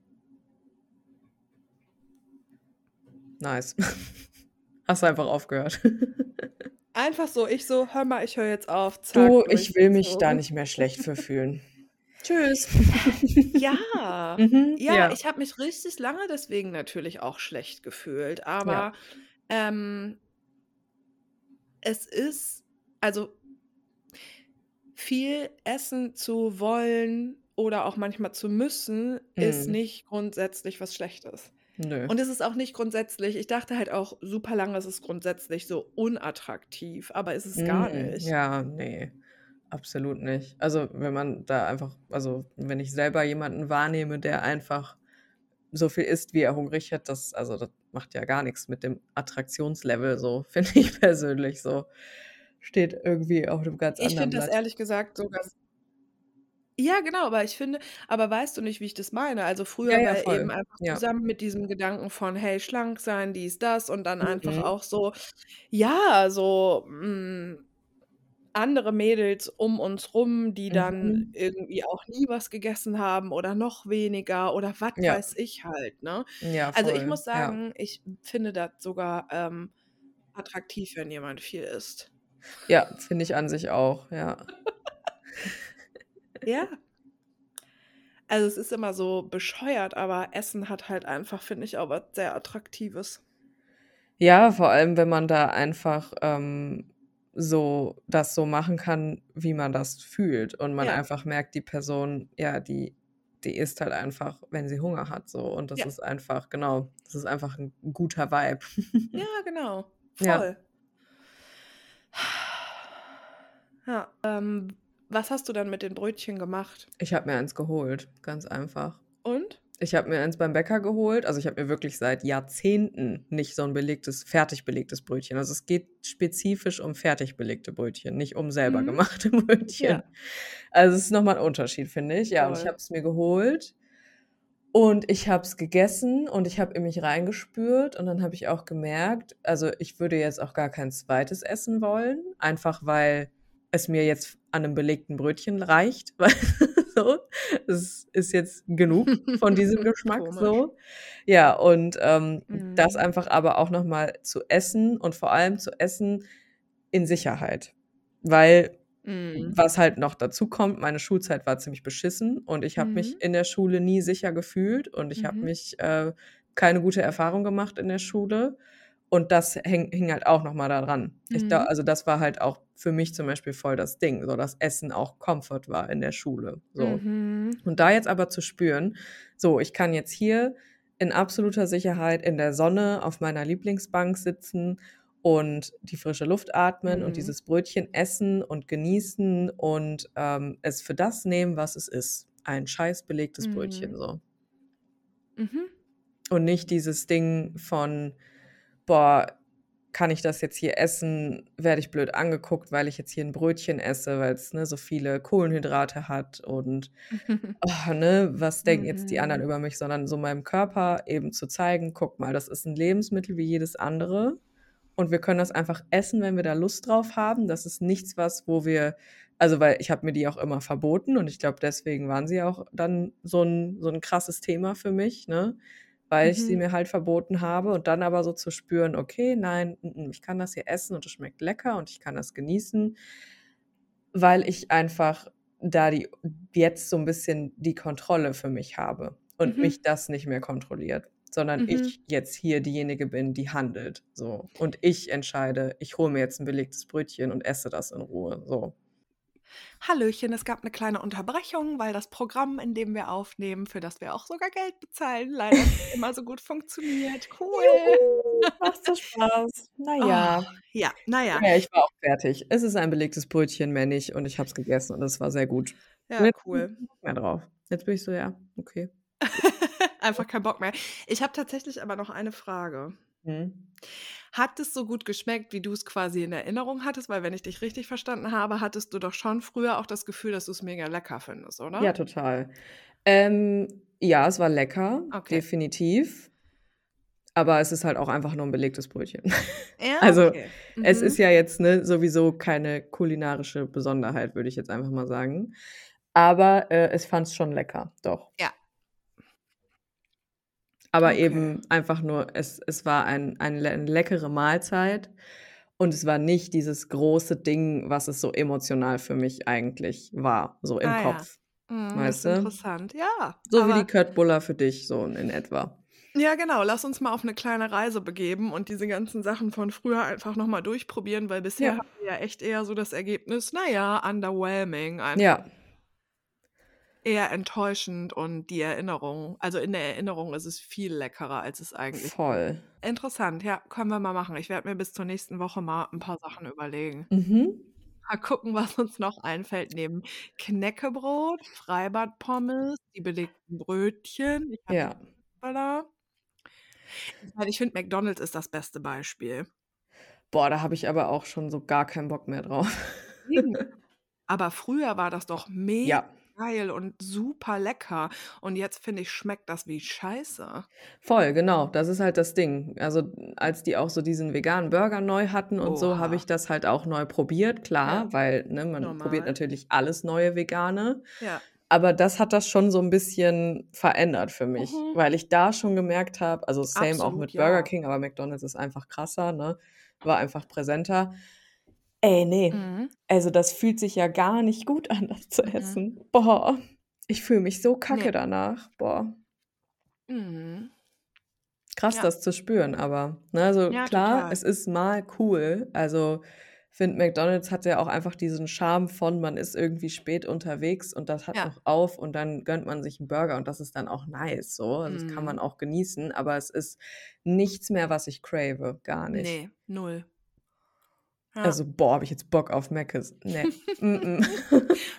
Nice. Hast du einfach aufgehört. Einfach so, ich so: „Hör mal, ich höre jetzt auf, zack, Du, ich will mich da nicht mehr schlecht für fühlen. Tschüss. Ja, Mhm, ja, ja. ich habe mich richtig lange deswegen natürlich auch schlecht gefühlt, Ja. aber, ähm es ist also viel essen zu wollen oder auch manchmal zu müssen, ist Mhm. nicht grundsätzlich was Schlechtes. Nö. Und es ist auch nicht grundsätzlich ich dachte halt auch super lange, es ist grundsätzlich so unattraktiv, aber ist es gar Mhm. nicht. Ja, ne, absolut nicht. Also, wenn man da einfach also, wenn ich selber jemanden wahrnehme, der einfach so viel isst, wie er hungrig hat, das also, das macht ja gar nix mit dem Attraktionslevel so, finde ich persönlich so. Steht irgendwie auf 'nem ganz Ich anderen finde das ehrlich gesagt sogar ja, genau, aber ich finde aber weißt du nicht, wie ich das meine? Also, Ja, früher ja, war voll. eben einfach Ja. zusammen mit diesem Gedanken von: „Hey, schlank sein, dies, das“ und dann einfach Mhm. auch so ja, so, hm, andere Mädels um uns rum, die dann Mhm. irgendwie auch nie was gegessen haben oder noch weniger oder was Ja. weiß ich halt, ne? Ja, Also, ich muss Ja. sagen, ich finde das sogar, ähm, attraktiv, wenn jemand viel isst. Ja, finde ich an sich auch, ja. Ja. Also, es ist immer so bescheuert, aber Essen hat halt einfach, finde ich, auch was sehr Attraktives. Ja, vor allem, wenn man da einfach, ähm, so das so machen kann, wie man das fühlt und man Ja. einfach merkt, die Person, ja, die die isst halt einfach, wenn sie Hunger hat so und das Ja. ist einfach genau, das ist einfach 'n guter Vibe. Ja, genau. Ja. Voll. Ja, ähm, was hast du dann mit den Brötchen gemacht? Ich habe mir eins geholt, ganz einfach. Und? Ich habe mir eins beim Bäcker geholt. Also, ich habe mir wirklich seit Jahrzehnten nicht so 'n belegtes fertig belegtes Brötchen also, es geht spezifisch um fertig belegte Brötchen, nicht um selber Mhm. gemachte Brötchen. Ja. Also, es ist noch mal 'n Unterschied, finde ich. Ja, und ich habe es mir geholt und ich habe es gegessen und ich habe in mich reingespürt und dann habe ich auch gemerkt also, ich würde jetzt auch gar kein zweites essen wollen, einfach weil es mir jetzt an 'nem belegten Brötchen reicht, weil so, es ist jetzt genug von diesem Geschmack so. Ja, und, ähm, das Mhm. einfach aber auch noch mal zu essen und vor allem zu essen in Sicherheit. Weil Mhm. was halt noch dazukommt, meine Schulzeit war ziemlich beschissen und ich habe Mhm. mich in der Schule nie sicher gefühlt und ich habe Mhm. mich äh, keine gute Erfahrung gemacht in der Schule und das häng hing halt auch noch mal da dran. Ich glau Mhm. also, das war halt auch für mich zum Beispiel voll das Ding, so dass Essen auch Comfort war in der Schule, so. Mhm. Und da jetzt aber zu spüren: „So, ich kann jetzt hier in absoluter Sicherheit in der Sonne auf meiner Lieblingsbank sitzen und die frische Luft atmen und Mhm. dieses Brötchen essen und genießen und, ähm, es für das nehmen, was es ist, ein scheiß belegtes Brötchen“, Mhm. so. Mhm. Und nicht dieses Ding von: „Boah, kann ich das jetzt hier essen? Werde ich blöd angeguckt, weil ich jetzt hier 'n Brötchen esse, weil's, ne, so viele Kohlenhydrate hat und, oh, ne, was denken jetzt die anderen Mhm. über mich?“ Sondern so meinem Körper eben zu zeigen: „Guck mal, das ist 'n Lebensmittel wie jedes andere und wir können das einfach essen, wenn wir da Lust drauf haben. Das ist nichts, was wo wir“ also, weil ich habe mir die auch immer verboten und ich glaube, deswegen waren sie auch dann so 'n so 'n krasses Thema für mich, ne? Weil ich sie Mhm. mir halt verboten habe und dann aber so zu spüren: „Okay, nein, mm, ich kann das hier essen und es schmeckt lecker und ich kann das genießen“, weil ich einfach da die jetzt so 'n bisschen die Kontrolle für mich habe und Mhm. mich das nicht mehr kontrolliert, sondern Mhm. ich jetzt hier diejenige bin, die handelt, so. Und ich entscheide, ich hole mir jetzt 'n belegtes Brötchen und esse das in Ruhe, so. Hallöchen, es gab 'ne kleine Unterbrechung, weil das Programm, in dem wir aufnehmen, für das wir auch sogar Geld bezahlen, leider nicht immer so gut funktioniert. Cool. Juhu, macht so Spaß. Na ja. Oh, ja, na ja. Ich war auch fertig. Es ist ein belegtes Brötchen, mehr nicht und ich habe es gegessen und es war sehr gut. Ja, cool. mehr drauf. Jetzt bin ich so: „Ja, okay.“ Einfach keinen Bock mehr. Ich habe tatsächlich aber noch eine Frage. Mhm. Hat es so gut geschmeckt, wie du's quasi in Erinnerung hattest? Weil wenn ich dich richtig verstanden habe, hattest du doch schon früher auch das Gefühl, dass du's mega lecker findest, Ja, oder? total. Ähm, ja, es war lecker, Okay. definitiv. Aber es ist halt auch einfach nur 'n belegtes Brötchen. Ja, Also, okay. es ist Mhm. ja jetzt, ne, sowieso keine kulinarische Besonderheit, würde ich jetzt einfach mal sagen. Aber, äh, ich fand's schon lecker, doch. Ja. Aber Okay. eben einfach nur es es war ein ein le 'ne leckere Mahlzeit und es war nicht dieses große Ding, was es so emotional für mich eigentlich war, so im Ah ja. Kopf, Mhm, das weißt du? interessant. Ja, So wie die aber Köttbullar für dich, so in etwa. Ja, genau. Lass uns mal auf 'ne kleine Reise begeben und diese ganzen Sachen von früher einfach noch mal durchprobieren, weil bisher Ja. haben wir ja echt eher so das Ergebnis, na ja, underwhelming einfach. Ja. Eher enttäuschend und die Erinnerung also, in der Erinnerung ist es viel leckerer, als es eigentlich Voll. Interessant, ja, können wir mal machen. Ich werde mir bis zur nächsten Woche mal 'n paar Sachen überlegen. Mhm. Mal gucken, was uns noch einfällt neben Knäckebrot, Freibad-Pommes, die belegten Brötchen. Ich Ja. Ich finde, McDonald's ist das beste Beispiel. Boah, da habe ich aber auch schon so gar keinen Bock mehr drauf. Aber früher war das doch mega Ja. Geil und super lecker und jetzt finde ich, schmeckt das wie Scheiße. Voll, genau. Das ist halt das Ding. Also, als die auch so diesen veganen Burger neu hatten und so, habe Oha. ich das halt auch neu probiert, klar, Ja. weil, ne, man probiert Normal. natürlich alles neue Vegane. Ja. Aber das hat das schon so 'n bisschen verändert für mich, Mhm. weil ich da schon gemerkt habe also, same auch Absolut, mit Burger ja. King, aber McDonald's ist einfach krasser, ne? War einfach präsenter. Ey, ne. Mhm. Also, das fühlt sich ja gar nicht gut an, das zu Mhm. essen. Boah, ich fühle mich so kacke Ne. danach. Boah. Mhm. Krass, Ja. das zu spüren, aber, ne, also Ja, klar, total. es ist mal cool. Also, finde, McDonald's hat ja auch einfach diesen Charme von, man ist irgendwie spät unterwegs und das hat Ja. noch auf und dann gönnt man sich 'n Burger und das ist dann auch nice so. Also, das kann man Mhm. auch genießen, aber es ist nichts mehr, was ich crave, gar nicht. Ne, 0. Ja. Also, boah, habe ich jetzt Bock auf Mc's? Ne. Mm-mm.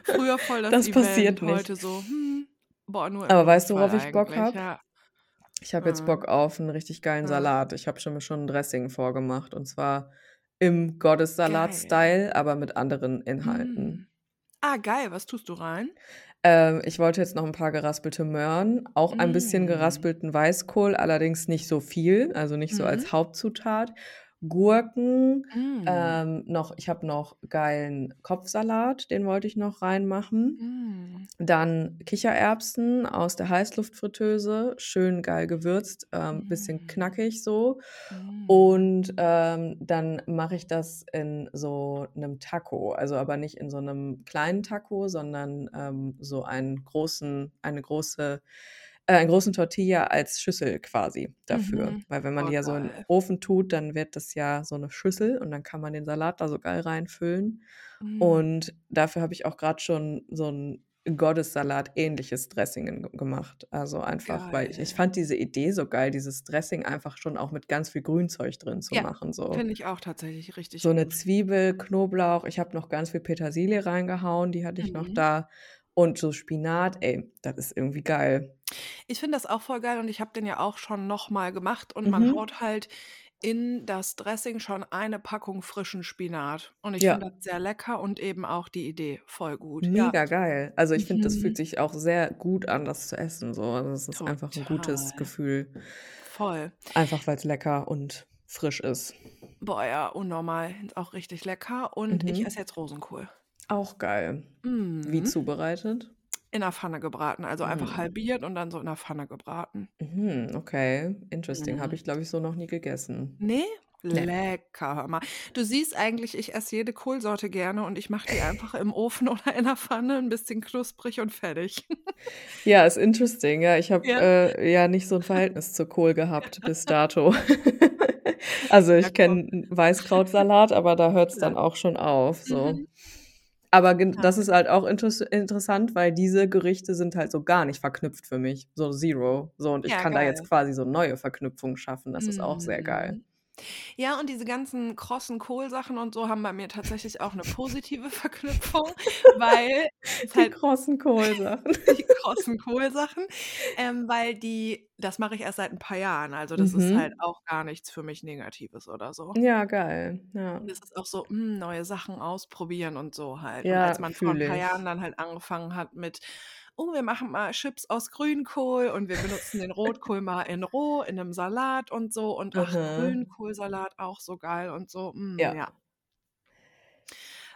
Früher voll das Das Event, passiert nicht. heute so, hm, boah, nur Aber weißt du, worauf ich Bock habe? ja. Ich habe jetzt Mhm. Bock auf 'n richtig geilen Mhm. Salat. Ich habe schon mir schon 'n Dressing vorgemacht und zwar im Gottessalat-Style, aber mit anderen Inhalten. Mm. Ah, geil, was tust du rein? Ähm, ich wollte jetzt noch 'n paar geraspelte Möhren, auch ein bisschen Mm. geraspelten Weißkohl, allerdings nicht so viel, also nicht so Mhm. als Hauptzutat. Gurken, Mm. ähm, noch ich habe noch geilen Kopfsalat, den wollte ich noch reinmachen. Mm. Dann Kichererbsen aus der Heißluftfritteuse, schön geil gewürzt, ähm, bisschen Mm. knackig so. Mm. Und, ähm, dann mache ich das in so 'nem Taco, also aber nicht in so 'nem kleinen Taco, sondern, ähm, so einen großen eine große äh, einen großen Tortilla als Schüssel quasi dafür. Mhm. Weil wenn man Oh, die ja so in den geil. Ofen tut, dann wird das ja so 'ne Schüssel und dann kann man den Salat da so geil reinfüllen. Mm. Und dafür habe ich auch grad schon so 'n Gottessalat-ähnliches Dressing gen gemacht. Also einfach, weil ich ich Geil. fand diese Idee so geil, dieses Dressing einfach schon auch mit ganz viel Grünzeug drin zu Ja, machen, so. finde ich auch tatsächlich richtig So gut. Zwiebel, Knoblauch, ich habe noch ganz viel Petersilie reingehauen, die hatte ich noch Mhm. da. Und so Spinat, ey, das ist irgendwie geil. Ich finde das auch voll geil und ich habe den ja auch schon noch mal gemacht und man Mhm. haut halt in das Dressing schon eine Packung frischen Spinat. Und ich Ja. finde das sehr lecker und eben auch die Idee voll gut. Ja. Mega geil. Also, ich finde, das fühlt Mhm. sich auch sehr gut an, das zu essen so. Also, es ist einfach 'n gutes Total. Gefühl. Voll. Einfach weil's lecker und frisch ist. Boah, ja, unnormal. Ist auch richtig lecker und ich Mhm. esse jetzt Rosenkohl. Auch geil. Wie Mhm. zubereitet? in der Pfanne gebraten, also einfach Mhm. halbiert und dann so in der Pfanne gebraten. Mhm, okay, interesting. Habe Mhm. ich, glaube ich, so noch nie gegessen. Ne? Ne. Lecker, hör mal. Du siehst eigentlich, ich esse jede Kohlsorte gerne und ich mache die einfach im Ofen oder in der Pfanne, 'n bisschen knusprig und fertig. Ja, ist interesting. Ja, ich habe, Ja. äh, ja nicht so 'n Verhältnis zu Kohl gehabt bis dato. Also, ich kenne Weißkrautsalat, aber da hört's Ja. dann auch schon auf, so. Mhm. Aber Ja. das ist halt auch interess interessant, weil diese Gerichte sind halt so gar nicht verknüpft für mich, so zero. So, und ich Ja, kann da jetzt geil. quasi so neue Verknüpfungen schaffen. Das ist auch sehr geil. Mhm. Ja, und diese ganzen krossen Kohlsachen und so haben bei mir tatsächlich auch 'ne positive Verknüpfung, weil Die halt krossen Kohlsachen. die krossen Kohlsachen, ähm, weil die das mache ich erst seit 'n paar Jahren. Also, das ist halt Mhm. auch gar nichts für mich Negatives oder so. Ja, geil, ja. Und es ist auch so, hm, neue Sachen ausprobieren und so halt. Und Ja, als man vor 'n fühle paar. Jahren dann halt angefangen hat mit: „Oh, wir machen mal Chips aus Grünkohl und wir benutzen den Rotkohl mal in roh in 'nem Salat und so und ach. Grünkohlsalat auch so geil und so“, hm, Ja. ja.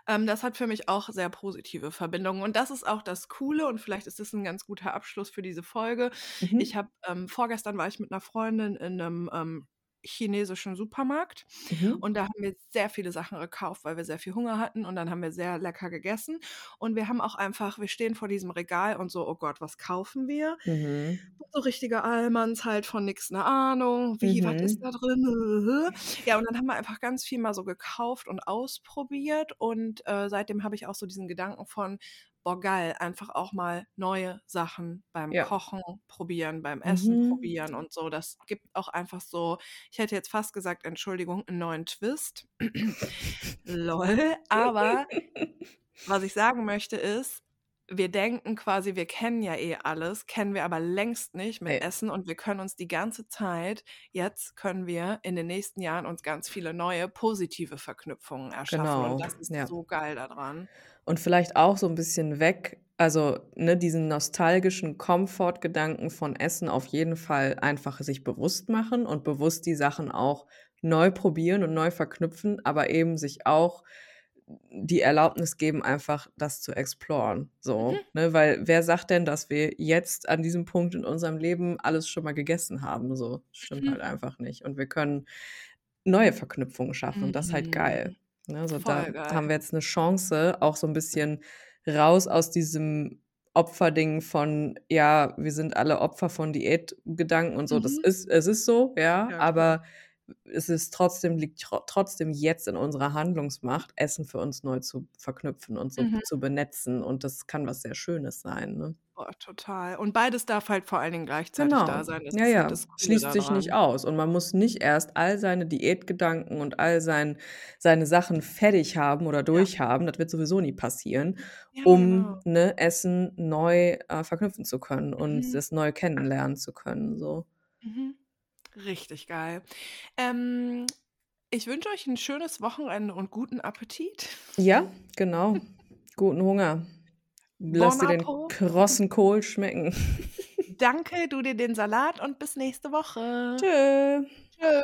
Ähm, das hat für mich auch sehr positive Verbindungen. Und das ist auch das Coole und vielleicht ist das 'n ganz guter Abschluss für diese Folge. Mhm. Ich habe ähm, vorgestern war ich mit 'ner Freundin in 'nem, ähm, chinesischen Supermarkt Mhm. und da haben wir sehr viele Sachen gekauft, weil wir sehr viel Hunger hatten und dann haben wir sehr lecker gegessen. Und wir haben auch einfach wir stehen vor diesem Regal und so: „Oh Gott, was kaufen wir?“ Mhm. So richtige Allmanns halt von nix 'ne Ahnung. Wie, was ist Mhm. da drin? Ja, und dann haben wir einfach ganz viel mal so gekauft und ausprobiert und, äh, seitdem habe ich auch so diesen Gedanken von: „Boah, geil, einfach auch mal neue Sachen beim Ja. Kochen probieren, beim Essen Mhm. probieren und so.“ Das gibt auch einfach so ich hätte jetzt fast gesagt, Entschuldigung, 'n neuen Twist. LOL. Aber was ich sagen möchte ist, wir denken quasi, wir kennen ja eh alles, kennen wir aber längst nicht mit Ne. Essen und wir können uns die ganze Zeit jetzt können wir in den nächsten Jahren uns ganz viele neue positive Verknüpfungen erschaffen und Genau, das ist ja. so geil da dran. Und vielleicht auch so 'n bisschen weg also, ne, diesen nostalgischen Komfortgedanken von Essen auf jeden Fall einfach sich bewusst machen und bewusst die Sachen auch neu probieren und neu verknüpfen, aber eben sich auch die Erlaubnis geben, einfach das zu exploren, so, Mhm. ne? Weil wer sagt denn, dass wir jetzt an diesem Punkt in unserem Leben alles schon mal gegessen haben, so? Stimmt halt Mhm. einfach nicht. Und wir können neue Verknüpfungen schaffen und das ist halt geil, Ne? So, da geil. haben wir jetzt 'ne Chance, auch so 'n bisschen raus aus diesem Opferding von: „Ja, wir sind alle Opfer von Diätgedanken und so.“ Das Mhm. ist es ist so, ja, Ja, klar. Es ist trotzdem liegt tro trotzdem jetzt in unserer Handlungsmacht, Essen für uns neu zu verknüpfen und so Mhm. zu benetzen und das kann was sehr Schönes sein, ne? Boah, total. Und beides darf halt vor allen Dingen gleichzeitig da Genau. sein. Das Ja, halt ja. das Coole Schließt da sich nicht aus und man muss nicht erst all seine Diätgedanken und all sein seine Sachen fertig haben oder Ja. durchhaben, das wird sowieso nie passieren, Ja, um, genau. ne, Essen neu, äh, verknüpfen zu können und Mhm. das neu kennenlernen zu können, so. Mhm. Richtig geil. Ähm, ich wünsche euch 'n schönes Wochenende und guten Appetit. Ja, genau. Guten Hunger. Lass Bon dir den krossen Kohl schmecken. Danke, du dir den Salat und bis nächste Woche. Tschö. Tschö.